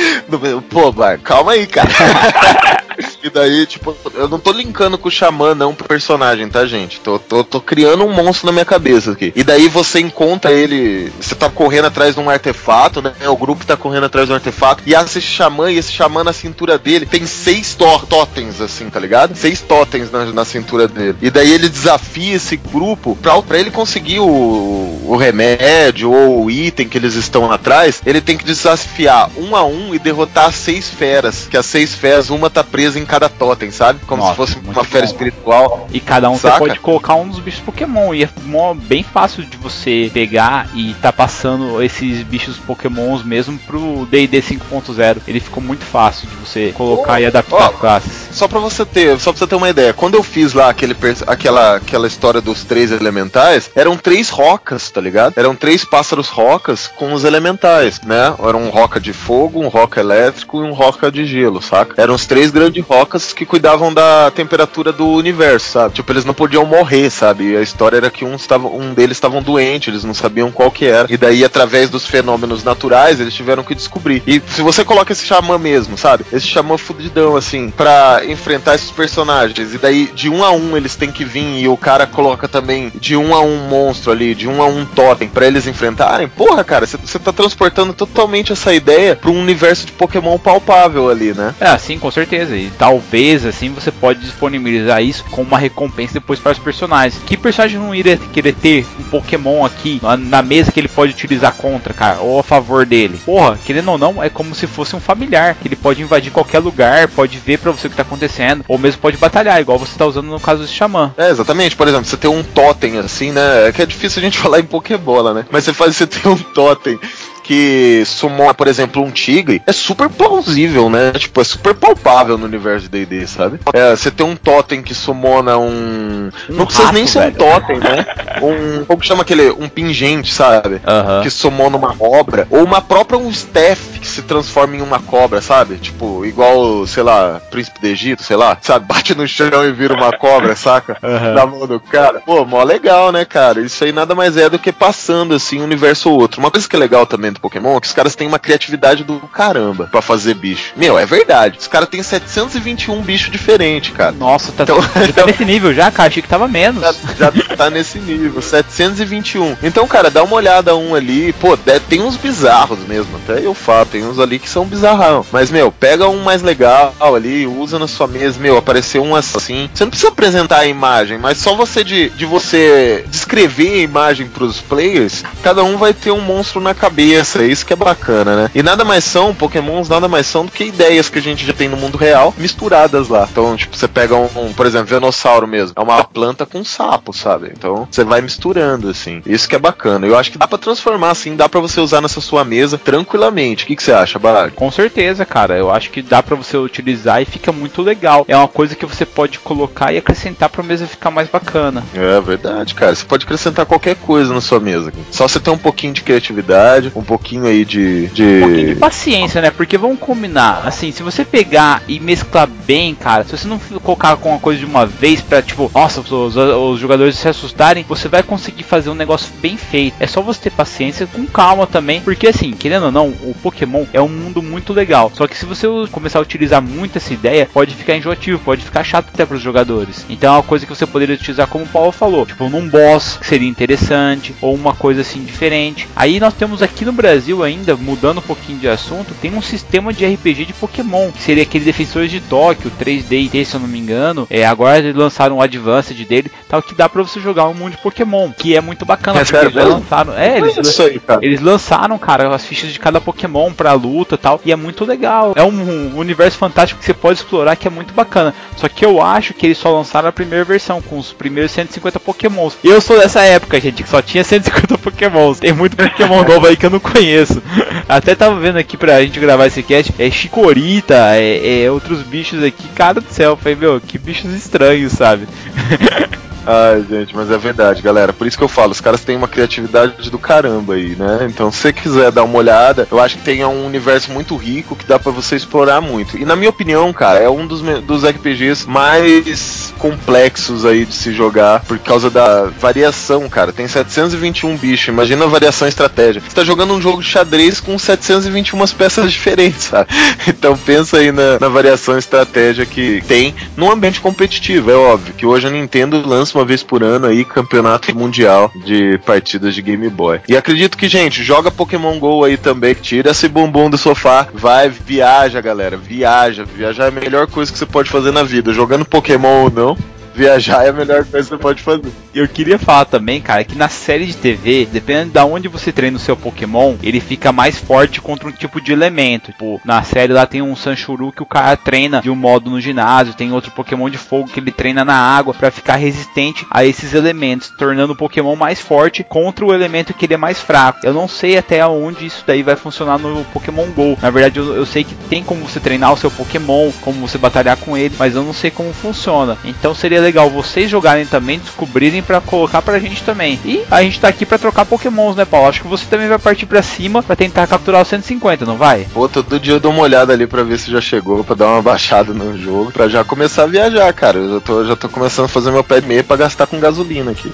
Pô, Bar, calma aí, cara. E daí, tipo, eu não tô linkando com o xamã, não, pro personagem, tá, gente? Tô, tô, tô criando um monstro na minha cabeça aqui. E daí você encontra ele. Você tá correndo atrás de um artefato, né? O grupo tá correndo atrás de um artefato. E há esse xamã, e esse xamã na cintura dele tem seis totens, assim, tá ligado? Seis totens na, na cintura dele. E daí ele desafia esse grupo pra, pra ele conseguir o, o remédio ou o item que eles estão atrás. Ele tem que desafiar um a um e derrotar seis feras. Que as seis feras, uma tá presa em cada totem, sabe? Como Nossa, se fosse uma fera espiritual. E cada um Saca? você pode colocar um dos bichos Pokémon. E é bem fácil de você pegar e tá passando esses bichos Pokémons mesmo pro DD 5.0. Ele ficou muito fácil de você colocar Oh, e adaptar as classes. Só pra você ter, só pra você ter uma ideia, quando eu fiz lá aquele, aquela, aquela história dos três elementais, eram três rocas, tá ligado? Eram três pássaros rocas com os elementais, né? Era um roca de fogo, um roca elétrico e um roca de gelo, saca? Eram os três grandes rocas que cuidavam da temperatura do universo, sabe? Tipo, eles não podiam morrer, sabe? E a história era que um, estava, um deles estavam doente, eles não sabiam qual que era. E daí, através dos fenômenos naturais, eles tiveram que descobrir. E se você coloca esse xamã mesmo, sabe? Esse xamã fudidão, assim, pra enfrentar esses personagens. E daí, de um a um, eles têm que vir e o cara coloca também de um a um monstro ali, de um a um totem, pra eles enfrentarem. Porra, cara, você tá transportando totalmente essa ideia pra um universo de Pokémon palpável ali, né? É, sim, com certeza. Talvez assim você pode disponibilizar isso como uma recompensa depois para os personagens. Que personagem não iria querer ter um Pokémon aqui na, mesa que ele pode utilizar contra, cara, ou a favor dele? Porra, querendo ou não, é como se fosse um familiar, que ele pode invadir qualquer lugar, pode ver pra você o que tá acontecendo, ou mesmo pode batalhar, igual você tá usando no caso do Xamã. É, exatamente. Por exemplo, você tem um totem assim, né? É que é difícil a gente falar em Pokébola, né? Mas você faz você ter um totem que sumona, por exemplo, um tigre, é super plausível, né? Tipo, é super palpável no universo de D&D, sabe? É, você tem um totem que sumona um... Um não precisa nem rato, ser um velho. totem, né? Um... Como que chama aquele? Um pingente, sabe? Aham. Que sumona uma cobra. Ou uma própria um staff que se transforma em uma cobra, sabe? Tipo, igual, sei lá, príncipe do Egito, sei lá. Sabe? Bate no chão e vira uma cobra, saca? Aham. na mão do cara. Pô, mó legal, né, cara? Isso aí nada mais é do que passando, assim, um universo ou outro. Uma coisa que é legal também do Pokémon é que os caras têm uma criatividade do caramba pra fazer bicho. Meu, é verdade. Os caras têm 721 bichos diferentes, cara. Nossa, tá, Então- já tá nesse nível já, cara. Achei que tava menos. Já, já tá nesse nível, 721. Então, cara, dá uma olhada um ali. Pô, tem uns bizarros mesmo. Até eu falo, tem uns ali que são bizarrão. Mas, meu, pega um mais legal ali, usa na sua mesa. Meu, apareceu um assim. Você não precisa apresentar a imagem, mas só você de, de você descrever a imagem pros players, cada um vai ter um monstro na cabeça. É isso que é bacana, né? E nada mais são, Pokémons nada mais são do que ideias que a gente já tem no mundo real misturadas lá. Então, tipo, você pega um, um, por exemplo, Venossauro mesmo. É uma planta com sapo, sabe? Então, você vai misturando, assim. Isso que é bacana. Eu acho que dá pra transformar, assim, dá pra você usar nessa sua mesa tranquilamente. O que, que você acha, Baralho? Com certeza, cara. Eu acho que dá pra você utilizar e fica muito legal. É uma coisa que você pode colocar e acrescentar pra mesa ficar mais bacana. É verdade, cara. Você pode acrescentar qualquer coisa na sua mesa. Só você ter um pouquinho de criatividade, um pouquinho aí de. Um pouquinho de de... paciência, né? Porque vamos combinar, assim, se você pegar e mesclar bem, cara, se você não colocar com uma coisa de uma vez pra, tipo, nossa, os, os jogadores se assustarem, você vai conseguir fazer um negócio bem feito. É só você ter paciência com calma também, porque assim, querendo ou não, o Pokémon é um mundo muito legal. Só que se você começar a utilizar muito essa ideia, pode ficar enjoativo, pode ficar chato até para os jogadores. Então é uma coisa que você poderia utilizar como o Paulo falou, tipo num boss que seria interessante ou uma coisa assim diferente. Aí nós temos aqui no Brasil ainda, mudando um pouquinho de assunto, tem um sistema de RPG de Pokémon, que seria aquele Defensores de Tóquio, 3D, se eu não me engano. É, agora eles lançaram o Advanced dele, tal que dá para você jogar um mundo de Pokémon, que é muito bacana, É porque eles lançaram, é, eles, aí, cara. eles lançaram, cara, as fichas de cada Pokémon pra luta e tal. E é muito legal. É um, um universo fantástico que você pode explorar que é muito bacana. Só que eu acho que eles só lançaram a primeira versão, com os primeiros 150 Pokémons. E eu sou dessa época, gente, que só tinha 150 Pokémons. Tem muito Pokémon novo aí que eu não conheço. Até tava vendo aqui pra gente gravar esse cast. É Chikorita, é, é outros bichos aqui. Cara do céu, falei, meu, que bichos estranhos, sabe? Ai, gente, mas é verdade, galera. Por isso que eu falo, os caras têm uma criatividade do caramba aí, né? Então, se você quiser dar uma olhada, eu acho que tem um universo muito rico que dá pra você explorar muito. E na minha opinião, cara, é um dos, dos RPGs mais complexos aí de se jogar por causa da variação, cara. Tem 721 bichos, imagina a variação estratégia. Você tá jogando um jogo de xadrez com 721 peças diferentes, sabe? Então pensa aí na, na variação estratégia que tem num ambiente competitivo. É óbvio que hoje a Nintendo lança uma vez por ano aí campeonato mundial de partidas de Game Boy. E acredito que, gente, joga Pokémon GO aí também, tira esse bumbum do sofá, vai, viaja, galera, viaja. Viajar é a melhor coisa que você pode fazer na vida, jogando Pokémon ou não. Viajar é a melhor coisa que você pode fazer. Eu queria falar também, cara, que na série de TV, dependendo de onde você treina o seu Pokémon, ele fica mais forte contra um tipo de elemento. Tipo, na série lá tem um Sanchuru que o cara treina de um modo no ginásio, tem outro Pokémon de fogo que ele treina na água pra ficar resistente a esses elementos, tornando o Pokémon mais forte contra o elemento que ele é mais fraco. Eu não sei até onde isso daí vai funcionar no Pokémon GO. Na verdade, eu, eu sei que tem como você treinar o seu Pokémon, como você batalhar com ele, mas eu não sei como funciona. Então seria legal vocês jogarem também, descobrirem pra colocar pra gente também. E a gente tá aqui pra trocar Pokémons, né, Paulo? Acho que você também vai partir pra cima pra tentar capturar os 150, não vai? Pô, todo dia eu dou uma olhada ali pra ver se já chegou, pra dar uma baixada no jogo, pra já começar a viajar, cara. Eu já tô, já tô começando a fazer meu pé de meia pra gastar com gasolina aqui.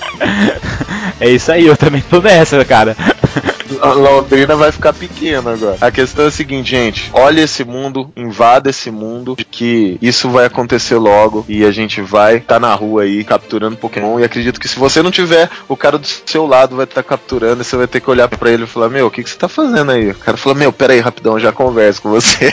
é isso aí, eu também tô nessa, cara. Londrina vai ficar pequena agora. A questão é a seguinte, gente. Olha esse mundo, invada esse mundo, de que isso vai acontecer logo e a gente vai estar na rua aí capturando Pokémon. E acredito que se você não tiver, o cara do seu lado vai estar capturando e você vai ter que olhar pra ele e falar: Meu, o que, que você tá fazendo aí? O cara fala: Meu, pera aí, rapidão, já converso com você.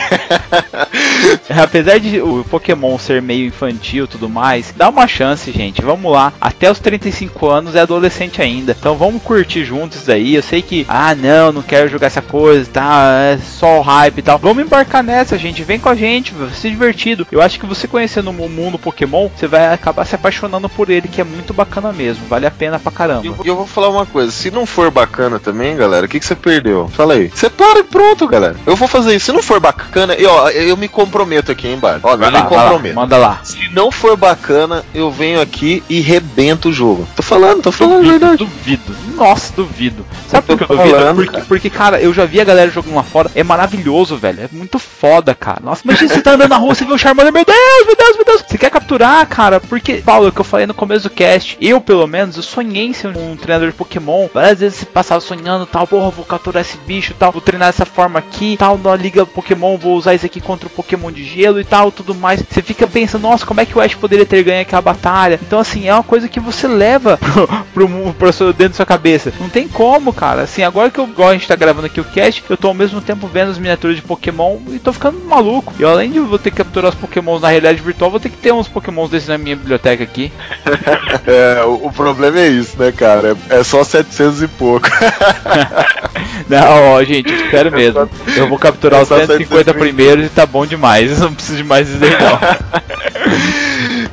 Apesar de o Pokémon ser meio infantil e tudo mais, dá uma chance, gente. Vamos lá. Até os 35 anos é adolescente ainda. Então vamos curtir juntos daí. Eu sei que, ah, não, não quero jogar essa coisa, tá? É só o hype e tal. Vamos embarcar nessa, gente. Vem com a gente, vai ser divertido. Eu acho que você conhecendo o mundo Pokémon, você vai acabar se apaixonando por ele, que é muito bacana mesmo. Vale a pena pra caramba. eu, e eu vou falar uma coisa: se não for bacana também, galera, o que, que você perdeu? Fala aí. Você para e pronto, galera. Eu vou fazer isso. Se não for bacana, eu, ó, eu me comprometo aqui, hein, Bar? Ó, eu Vai me lá, vai lá, comprometo. manda lá. Se não for bacana, eu venho aqui e rebento o jogo. Tô falando, tô falando a Duvido, verdade. duvido. Nossa, duvido. Sabe Eu por que eu duvido? Porque, cara. porque, cara, eu já vi a galera jogando lá fora. É maravilhoso, velho. É muito foda, cara. Nossa, imagina você tá andando na rua, você vê o Charmander, meu Deus, meu Deus, meu Deus. Você quer capturar, cara? Porque, Paulo, é o que eu falei no começo do cast, eu, pelo menos, eu sonhei em ser um treinador de Pokémon. Várias vezes você passava sonhando, tal, porra, vou capturar esse bicho, tal, vou treinar dessa forma aqui, tal, na liga Pokémon, vou usar isso aqui contra o Pokémon de gelo e tal, tudo mais. Você fica pensando, nossa, como é que o Ash poderia ter ganho aquela batalha? Então, assim, é uma coisa que você leva pro, pro, pro seu, dentro da sua cabeça. Não tem como, cara. Assim, agora que eu, igual a gente tá gravando aqui o cast, eu tô ao mesmo tempo vendo as miniaturas de Pokémon e tô ficando maluco. E além de eu vou ter que capturar os Pokémons na realidade virtual, vou ter que ter uns Pokémons desses na minha biblioteca aqui. É, o, o problema é isso, né, cara? É, é só 700 e pouco. Não, ó, gente, eu espero mesmo. Eu vou capturar É os só 150 150 primeiros e tá bom demais. Não preciso de mais isso aí, não.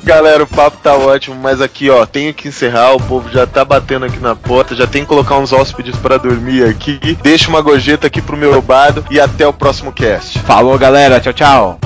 Galera, o papo tá ótimo, mas aqui, ó, tenho que encerrar. O povo já tá batendo aqui na porta, já tem que colocar uns hóspedes pra dormir aqui. Deixa uma gorjeta aqui pro meu bado e até o próximo cast. Falou, galera. Tchau, tchau.